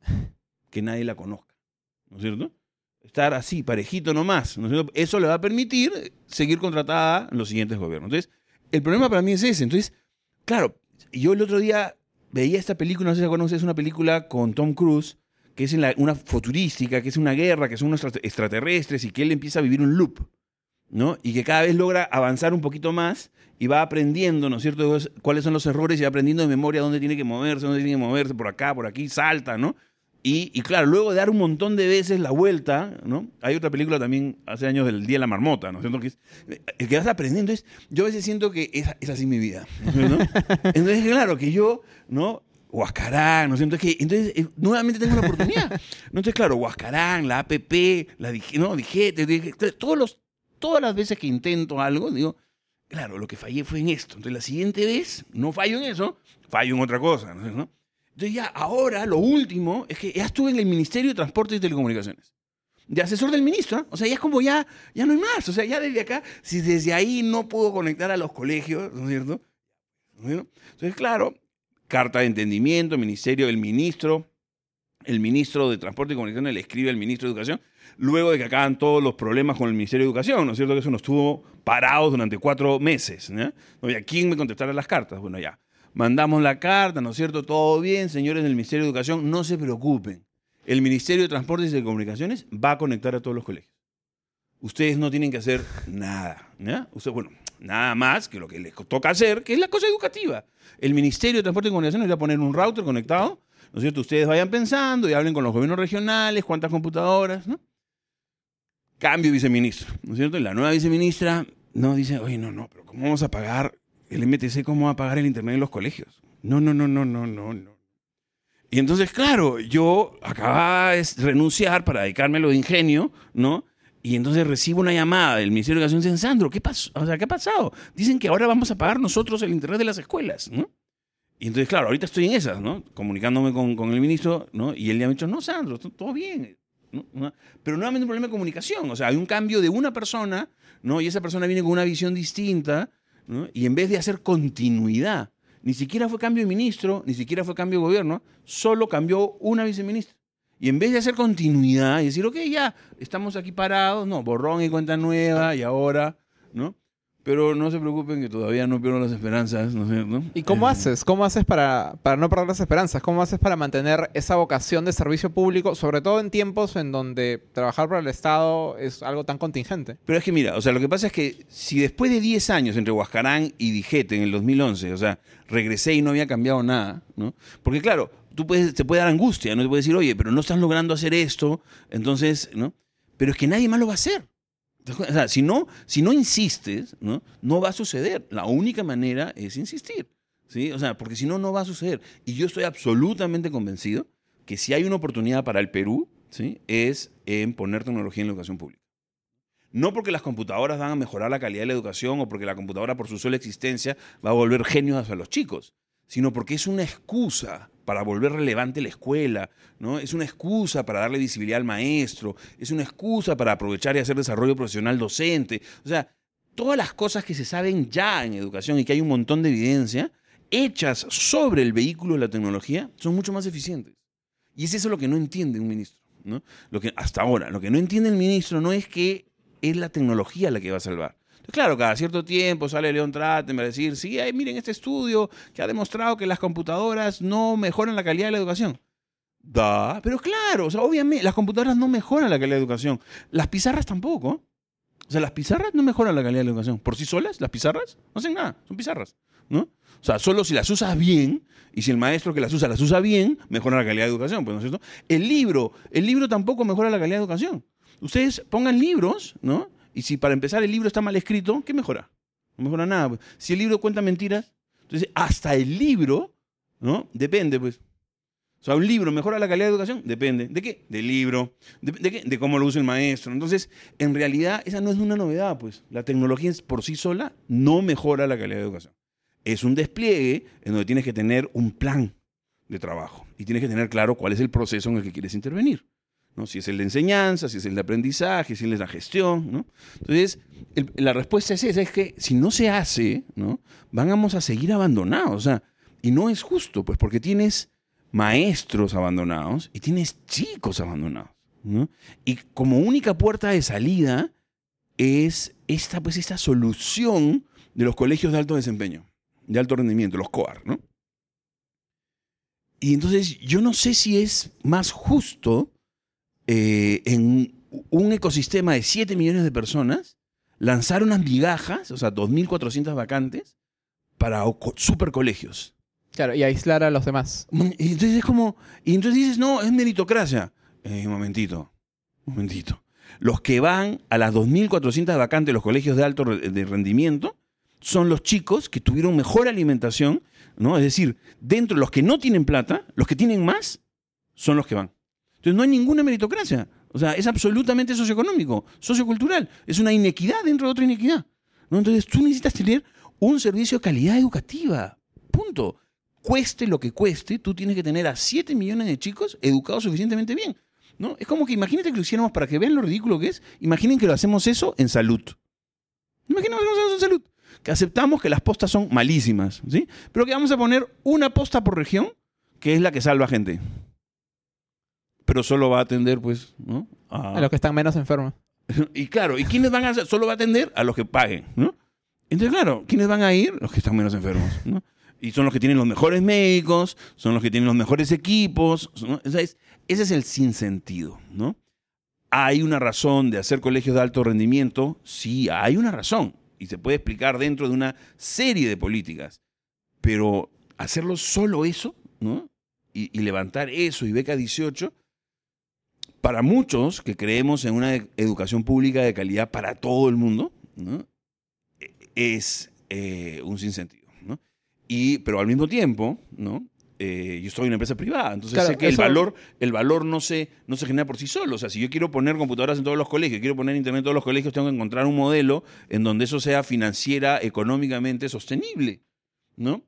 Que nadie la conozca, ¿no es cierto? Estar así, parejito nomás, ¿no es cierto? Eso le va a permitir seguir contratada en los siguientes gobiernos. Entonces, el problema para mí es ese. Entonces, claro, yo el otro día veía esta película, no sé si acuerdan ustedes, es una película con Tom Cruise, que es la- una futurística, que es una guerra, que son unos extra- extraterrestres y que él empieza a vivir un loop, ¿no? Y que cada vez logra avanzar un poquito más y va aprendiendo, ¿no es cierto?, cuáles son los errores y va aprendiendo de memoria dónde tiene que moverse, dónde tiene que moverse, por acá, por aquí, salta, ¿no? Y, y claro, luego de dar un montón de veces la vuelta, ¿no? Hay otra película también hace años del Día de la Marmota, ¿no es cierto? Que es, el que vas aprendiendo es, yo a veces siento que es, es así mi vida, ¿no? Entonces, claro, que yo, ¿no? Huascarán, ¿no es cierto? Es que, entonces, eh, nuevamente tengo una oportunidad. Entonces, claro, Huascarán, la APP, la no, dijete, dije, todos los, todas las veces que intento algo, digo, claro, lo que fallé fue en esto. Entonces, la siguiente vez, no fallo en eso, fallo en otra cosa, ¿no? Entonces, ya ahora, lo último, es que ya estuve en el Ministerio de Transporte y Telecomunicaciones. De asesor del ministro, ¿eh? o sea, ya es como ya, ya no hay más. O sea, ya desde acá, si desde ahí no puedo conectar a los colegios, ¿no es cierto? ¿No es cierto? Entonces, claro, carta de entendimiento, ministerio del ministro, el ministro de Transporte y Comunicaciones le escribe al ministro de Educación, luego de que acaban todos los problemas con el Ministerio de Educación, ¿no es cierto? Que eso nos estuvo parados durante cuatro meses. ¿no? ¿No? ¿Y a quién me contestará las cartas? Bueno, ya. Mandamos la carta, ¿no es cierto? Todo bien, señores del Ministerio de Educación, no se preocupen. El Ministerio de Transporte y Telecomunicaciones va a conectar a todos los colegios. Ustedes no tienen que hacer nada. Usted, bueno, nada más que lo que les toca hacer, que es la cosa educativa. El Ministerio de Transporte y Comunicaciones va a poner un router conectado, ¿no es cierto? Ustedes vayan pensando y hablen con los gobiernos regionales, cuántas computadoras, ¿no? Cambio viceministro, ¿no es cierto? Y la nueva viceministra no dice, oye, no, no, pero ¿cómo vamos a pagar el MTC? ¿Cómo va a pagar el internet en los colegios? No, no, no, no, no, no, no. Y entonces, claro, yo acababa de renunciar para dedicarme a lo de ingenio, ¿no? Y entonces recibo una llamada del Ministerio de Educación y dicen, Sandro, ¿qué pasó? O sea, ¿qué ha pasado? Dicen que ahora vamos a pagar nosotros el internet de las escuelas, ¿no? Y entonces, claro, ahorita estoy en esas, ¿no? Comunicándome con, con el ministro, ¿no? Y él ya me ha dicho, no, Sandro, to- todo bien. ¿no? Pero nuevamente un problema de comunicación. O sea, hay un cambio de una persona, ¿no? Y esa persona viene con una visión distinta, ¿no? Y en vez de hacer continuidad, ni siquiera fue cambio de ministro, ni siquiera fue cambio de gobierno, solo cambió una viceministra. Y en vez de hacer continuidad y decir, ok, ya, estamos aquí parados, no, borrón y cuenta nueva, y ahora, ¿no? Pero no se preocupen que todavía no pierdo las esperanzas, ¿no es cierto? ¿Y cómo Eh, haces? ¿Cómo haces para, para no perder las esperanzas? ¿Cómo haces para mantener esa vocación de servicio público, sobre todo en tiempos en donde trabajar para el Estado es algo tan contingente? Pero es que mira, o sea, lo que pasa es que si después de 10 años entre Huascarán y Dijete en el 2011, o sea, regresé y no había cambiado nada, ¿no? Porque claro, tú puedes, te puede dar angustia, ¿no? Te puede decir, oye, pero no estás logrando hacer esto, entonces, ¿no? Pero es que nadie más lo va a hacer. O sea, si no, si no insistes, ¿no? Va a suceder. La única manera es insistir, ¿sí? O sea, porque si no, no va a suceder. Y yo estoy absolutamente convencido que si hay una oportunidad para el Perú, ¿sí? Es en poner tecnología en la educación pública. No porque las computadoras van a mejorar la calidad de la educación o porque la computadora por su sola existencia va a volver genios a los chicos, sino porque es una excusa para volver relevante la escuela, ¿no? Es una excusa para darle visibilidad al maestro, es una excusa para aprovechar y hacer desarrollo profesional docente. O sea, todas las cosas que se saben ya en educación y que hay un montón de evidencia, hechas sobre el vehículo de la tecnología, son mucho más eficientes. Y es eso lo que no entiende un ministro, ¿no? Lo que, hasta ahora, lo que no entiende el ministro no es que es la tecnología la que va a salvar. Claro, cada cierto tiempo sale León Trattenberg a decir, sí, miren este estudio que ha demostrado que las computadoras no mejoran la calidad de la educación. Da, pero claro, obviamente las computadoras no mejoran la calidad de la educación. Las pizarras tampoco. O sea, las pizarras no mejoran la calidad de la educación. Por sí solas, las pizarras no hacen nada, son pizarras, ¿no? O sea, solo si las usas bien y si el maestro que las usa las usa bien, mejora la calidad de educación, pues, ¿no es cierto? El libro, el libro tampoco mejora la calidad de educación. Ustedes pongan libros, ¿no? Y si para empezar el libro está mal escrito, ¿qué mejora? No mejora nada. pues. Si el libro cuenta mentiras, entonces hasta el libro, ¿no? Depende, pues. O sea, un libro mejora la calidad de educación, depende. ¿De qué? Del libro. ¿De, de qué? De cómo lo usa el maestro. Entonces, en realidad, esa no es una novedad, pues. La tecnología por sí sola no mejora la calidad de educación. Es un despliegue en donde tienes que tener un plan de trabajo y tienes que tener claro cuál es el proceso en el que quieres intervenir. Si es el de enseñanza, si es el de aprendizaje, si es la gestión. Entonces, la respuesta es esa, es que si no se hace, ¿no? vamos a seguir abandonados. O sea, y no es justo, pues porque tienes maestros abandonados y tienes chicos abandonados. Y como única puerta de salida es esta, pues, esta solución de los colegios de alto desempeño, de alto rendimiento, los COAR, ¿no? Y entonces yo no sé si es más justo eh, en un ecosistema de 7 millones de personas lanzar unas migajas, o sea, 2.400 vacantes, para o- super colegios. Claro, y aislar a los demás. Y entonces es como, y entonces dices, no, es meritocracia. Eh, un momentito, un momentito. Los que van a las 2.400 vacantes de los colegios de alto de rendimiento son los chicos que tuvieron mejor alimentación, ¿no? Es decir, dentro de los que no tienen plata, los que tienen más, son los que van. Entonces no hay ninguna meritocracia. O sea, es absolutamente socioeconómico, sociocultural. Es una inequidad dentro de otra inequidad. ¿no? Entonces tú necesitas tener un servicio de calidad educativa. Punto. Cueste lo que cueste, tú tienes que tener a 7 millones de chicos educados suficientemente bien. ¿no? Es como que imagínate que lo hiciéramos para que vean lo ridículo que es. Imaginen que lo hacemos eso en salud. Imaginen que lo hacemos eso en salud. Que aceptamos que las postas son malísimas, ¿sí? Pero que vamos a poner una posta por región, que es la que salva gente. Pero solo va a atender, pues, ¿no? A- A los que están menos enfermos. y claro, ¿y quiénes van a hacer? Solo va a atender a los que paguen, ¿no? Entonces, claro, ¿quiénes van a ir? Los que están menos enfermos, ¿no? Y son los que tienen los mejores médicos, son los que tienen los mejores equipos, ¿no? O sea, es- ese es el sinsentido, ¿no? ¿Hay una razón de hacer colegios de alto rendimiento? Sí, hay una razón. Y se puede explicar dentro de una serie de políticas. Pero hacerlo solo eso, ¿no? Y, y levantar eso y beca 18, para muchos que creemos en una educación pública de calidad para todo el mundo, ¿no? E- es eh, un sinsentido. ¿no? Y, pero al mismo tiempo, ¿no? Eh, yo estoy en una empresa privada, entonces Claro, sé que el valor, el valor no, se, no se genera por sí solo. O sea, si yo quiero poner computadoras en todos los colegios, quiero poner internet en todos los colegios, tengo que encontrar un modelo en donde eso sea financiera, económicamente sostenible. ¿no?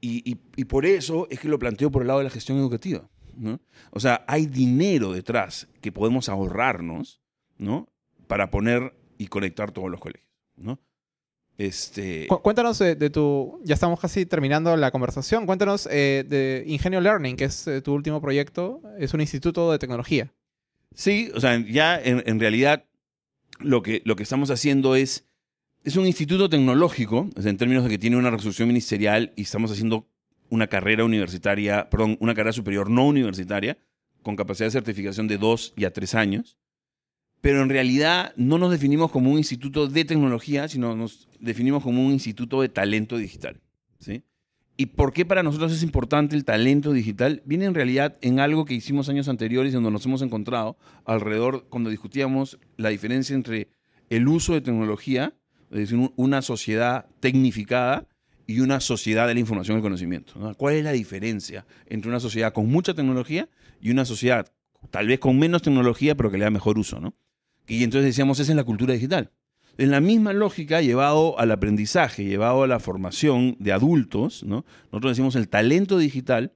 Y, y- y por eso es que lo planteo por el lado de la gestión educativa. ¿No? O sea, hay dinero detrás que podemos ahorrarnos ¿no? para poner y conectar todos los colegios. ¿no? Este, Cu- Cuéntanos de, de tu. Ya estamos casi terminando la conversación. Cuéntanos eh, de Ingenio Learning, que es eh, tu último proyecto. Es un instituto de tecnología. Sí, o sea, ya en, en realidad lo que, lo que estamos haciendo es es un instituto tecnológico, en términos de que tiene una resolución ministerial y estamos haciendo una carrera universitaria, perdón, una carrera superior no universitaria, con capacidad de certificación de dos y a tres años. Pero en realidad no nos definimos como un instituto de tecnología, sino nos definimos como un instituto de talento digital. ¿sí? ¿Y por qué para nosotros es importante el talento digital? Viene en realidad en algo que hicimos años anteriores, donde nos hemos encontrado alrededor, cuando discutíamos la diferencia entre el uso de tecnología, es decir, una sociedad tecnificada y una sociedad de la información y el conocimiento. ¿Cuál es la diferencia entre una sociedad con mucha tecnología y una sociedad tal vez con menos tecnología, pero que le da mejor uso? ¿no? Y entonces decíamos, esa es la cultura digital. En la misma lógica, llevado al aprendizaje, llevado a la formación de adultos, ¿no? nosotros decimos el talento digital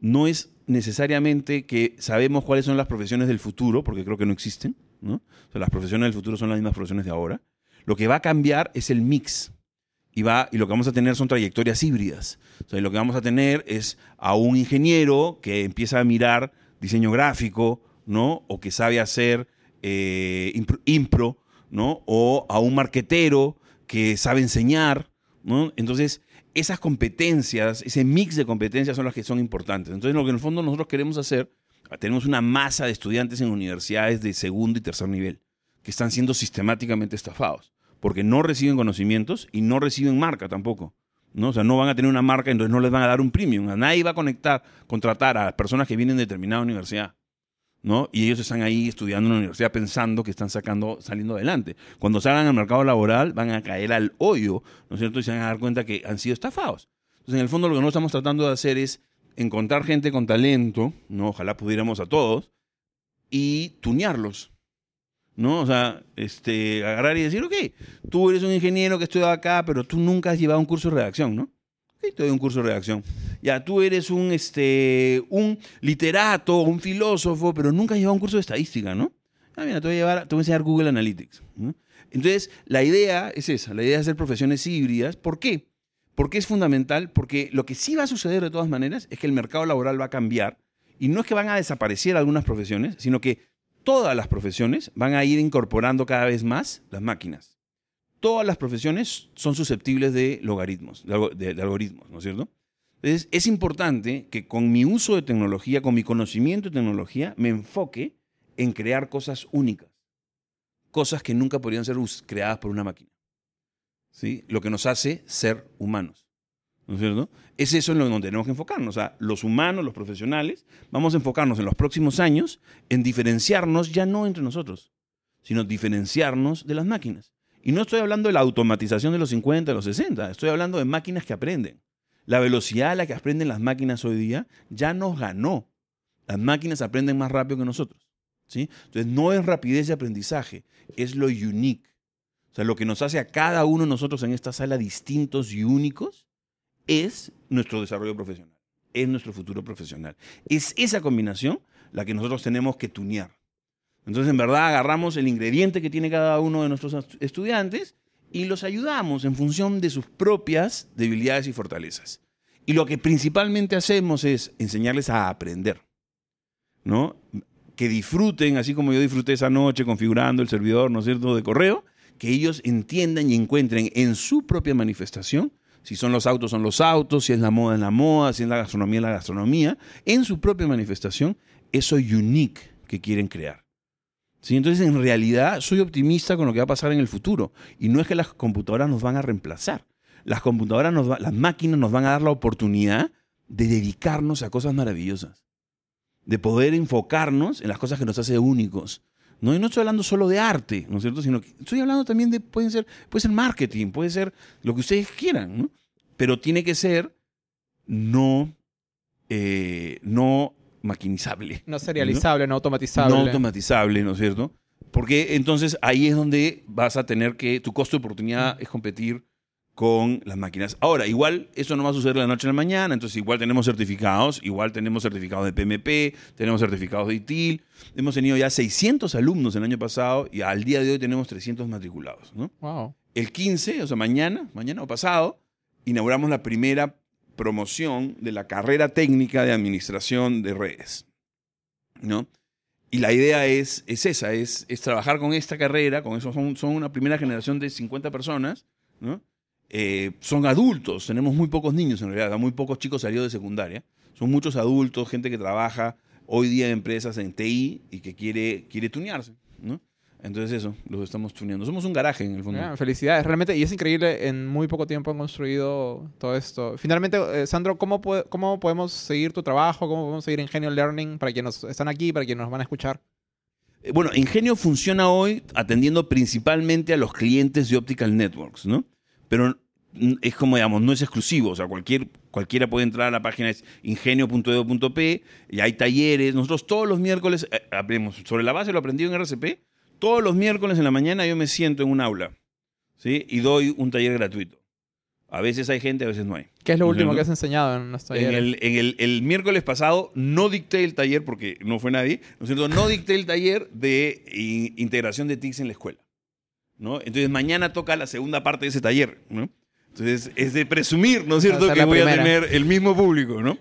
no es necesariamente que sabemos cuáles son las profesiones del futuro, porque creo que no existen. ¿no? las profesiones del futuro son las mismas profesiones de ahora. Lo que va a cambiar es el mix. Y, va, y lo que vamos a tener son trayectorias híbridas. lo que vamos a tener es a un ingeniero que empieza a mirar diseño gráfico, ¿no? O que sabe hacer eh, impro, ¿no? O a un marquetero que sabe enseñar, ¿no? Entonces, esas competencias, ese mix de competencias son las que son importantes. Entonces, lo que en el fondo nosotros queremos hacer, tenemos una masa de estudiantes en universidades de segundo y tercer nivel que están siendo sistemáticamente estafados, porque no reciben conocimientos y no reciben marca tampoco. ¿no? O sea, no van a tener una marca, entonces no les van a dar un premium. Nadie va a conectar, contratar a personas que vienen de determinada universidad. ¿no? Y ellos están ahí estudiando en la universidad pensando que están sacando, saliendo adelante. Cuando salgan al mercado laboral van a caer al hoyo, ¿no es cierto? Y se van a dar cuenta que han sido estafados. Entonces, en el fondo lo que nosotros estamos tratando de hacer es encontrar gente con talento, ¿no? Ojalá pudiéramos a todos, y tunearlos. ¿No? O sea, este, agarrar y decir, ok, tú eres un ingeniero que estudia acá, pero tú nunca has llevado un curso de redacción, ¿no? Ok, te doy un curso de redacción. Ya, tú eres un, este, un literato, un filósofo, pero nunca has llevado un curso de estadística, ¿no? Ah, mira, te voy a, llevar, te voy a enseñar Google Analytics. Entonces, la idea es esa, la idea es hacer profesiones híbridas. ¿Por qué? Porque es fundamental, porque lo que sí va a suceder de todas maneras es que el mercado laboral va a cambiar y no es que van a desaparecer algunas profesiones, sino que todas las profesiones van a ir incorporando cada vez más las máquinas. Todas las profesiones son susceptibles de logaritmos, de, algoritmos, ¿no es cierto? Entonces, es importante que con mi uso de tecnología, con mi conocimiento de tecnología, me enfoque en crear cosas únicas. Cosas que nunca podrían ser creadas por una máquina. ¿Sí? Lo que nos hace ser humanos. ¿No es cierto? Es eso en lo que tenemos que enfocarnos. O sea, los humanos, los profesionales, vamos a enfocarnos en los próximos años en diferenciarnos ya no entre nosotros, sino diferenciarnos de las máquinas. Y no estoy hablando de la automatización de los 50, de los 60, estoy hablando de máquinas que aprenden. La velocidad a la que aprenden las máquinas hoy día ya nos ganó. Las máquinas aprenden más rápido que nosotros. ¿sí? Entonces, no es rapidez de aprendizaje, es lo unique. O sea, lo que nos hace a cada uno de nosotros en esta sala distintos y únicos es nuestro desarrollo profesional, es nuestro futuro profesional. Es esa combinación la que nosotros tenemos que tunear. Entonces, en verdad, agarramos el ingrediente que tiene cada uno de nuestros estudiantes y los ayudamos en función de sus propias debilidades y fortalezas. Y lo que principalmente hacemos es enseñarles a aprender, ¿no? Que disfruten, así como yo disfruté esa noche configurando el servidor, ¿no cierto?, de correo, que ellos entiendan y encuentren en su propia manifestación si son los autos, son los autos, si es la moda, es la moda, si es la gastronomía, es la gastronomía, en su propia manifestación, eso unique que quieren crear. ¿Sí? Entonces, en realidad, soy optimista con lo que va a pasar en el futuro. Y no es que las computadoras nos van a reemplazar. Las computadoras, nos las máquinas nos van a dar la oportunidad de dedicarnos a cosas maravillosas. De poder enfocarnos en las cosas que nos hacen únicos. ¿no? Y no estoy hablando solo de arte, ¿no es cierto? Sino que estoy hablando también de, puede ser, puede ser marketing, puede ser lo que ustedes quieran, ¿no? Pero tiene que ser no, eh, no maquinizable. No serializable, ¿no? automatizable. No automatizable, ¿no es cierto? Porque entonces ahí es donde vas a tener que, tu costo de oportunidad es competir con las máquinas. Ahora, igual eso no va a suceder de la noche a la mañana, entonces igual tenemos certificados, igual tenemos certificados de PMP, tenemos certificados de ITIL, hemos tenido ya 600 alumnos el año pasado y al día de hoy tenemos 300 matriculados. ¿no? Wow. El 15, o sea, mañana, mañana o pasado, inauguramos la primera promoción de la carrera técnica de administración de redes. ¿no? y la idea es, es esa, es, es trabajar con esta carrera, con eso son, son una primera generación de 50 personas, ¿no? Eh, son adultos, tenemos muy pocos niños en realidad, muy pocos chicos salidos de secundaria, son muchos adultos, gente que trabaja hoy día en empresas en TI y que quiere, quiere tunearse. Entonces eso, los estamos tuneando. Somos un garaje en el fondo. Ah, felicidades, realmente, y es increíble, en muy poco tiempo han construido todo esto. Finalmente, eh, Sandro, ¿cómo, ¿cómo podemos seguir tu trabajo? ¿Cómo podemos seguir Ingenio Learning para quienes están aquí, para quienes nos van a escuchar? Eh, Bueno, Ingenio funciona hoy atendiendo principalmente a los clientes de Optical Networks, ¿no? Pero es como, digamos, no es exclusivo. O sea, cualquier, cualquiera puede entrar a la página es ingenio.edu.p y hay talleres. Nosotros todos los miércoles eh, aprendemos sobre la base lo aprendido en RCP. Todos los miércoles en la mañana yo me siento en un aula, ¿sí? Y doy un taller gratuito. A veces hay gente, a veces no hay. ¿Qué es lo ¿No último que has enseñado en los En talleres? el, en el- el miércoles pasado no dicté el taller porque no fue nadie, ¿no es cierto? No dicté el taller de in- integración de TICs en la escuela, ¿no? Entonces mañana toca la segunda parte de ese taller, ¿no? Entonces es de presumir, ¿no es cierto?, que voy a tener el mismo público, ¿no?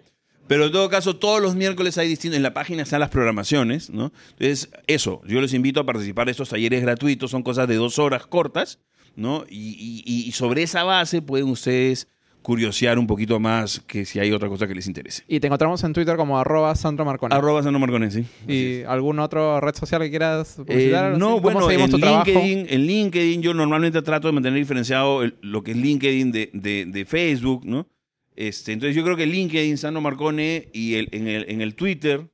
Pero en todo caso, todos los miércoles hay distintos, en la página están las programaciones, ¿no? Entonces, eso, yo les invito a participar de estos talleres gratuitos, son cosas de dos horas cortas, ¿no? Y, y- y sobre esa base pueden ustedes curiosear un poquito más que si hay otra cosa que les interese. Y te encontramos en Twitter como arroba Sandro. Arroba Sandro Marcones, sí. ¿Y algún otro red social que quieras Eh, publicitar? no, ¿Cómo bueno, en tu? LinkedIn, en LinkedIn yo normalmente trato de mantener diferenciado el- lo que es LinkedIn de, de- de Facebook, ¿no? Este, entonces yo creo que LinkedIn, Sandro Marcone, y el, en, el, en el Twitter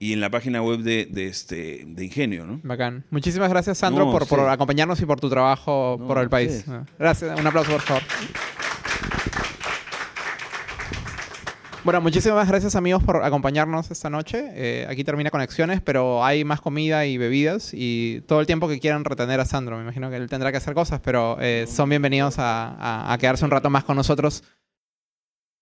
y en la página web de, de este, de Ingenio, ¿no? Bacán. Muchísimas gracias, Sandro, No, por, por sí. acompañarnos y por tu trabajo No, por el país. ustedes. Gracias. Un aplauso, por favor. Bueno, muchísimas gracias amigos por acompañarnos esta noche. Eh, aquí termina Conexiones, pero hay más comida y bebidas y todo el tiempo que quieran retener a Sandro. Me imagino que él tendrá que hacer cosas, pero eh, son bienvenidos a, a- a quedarse un rato más con nosotros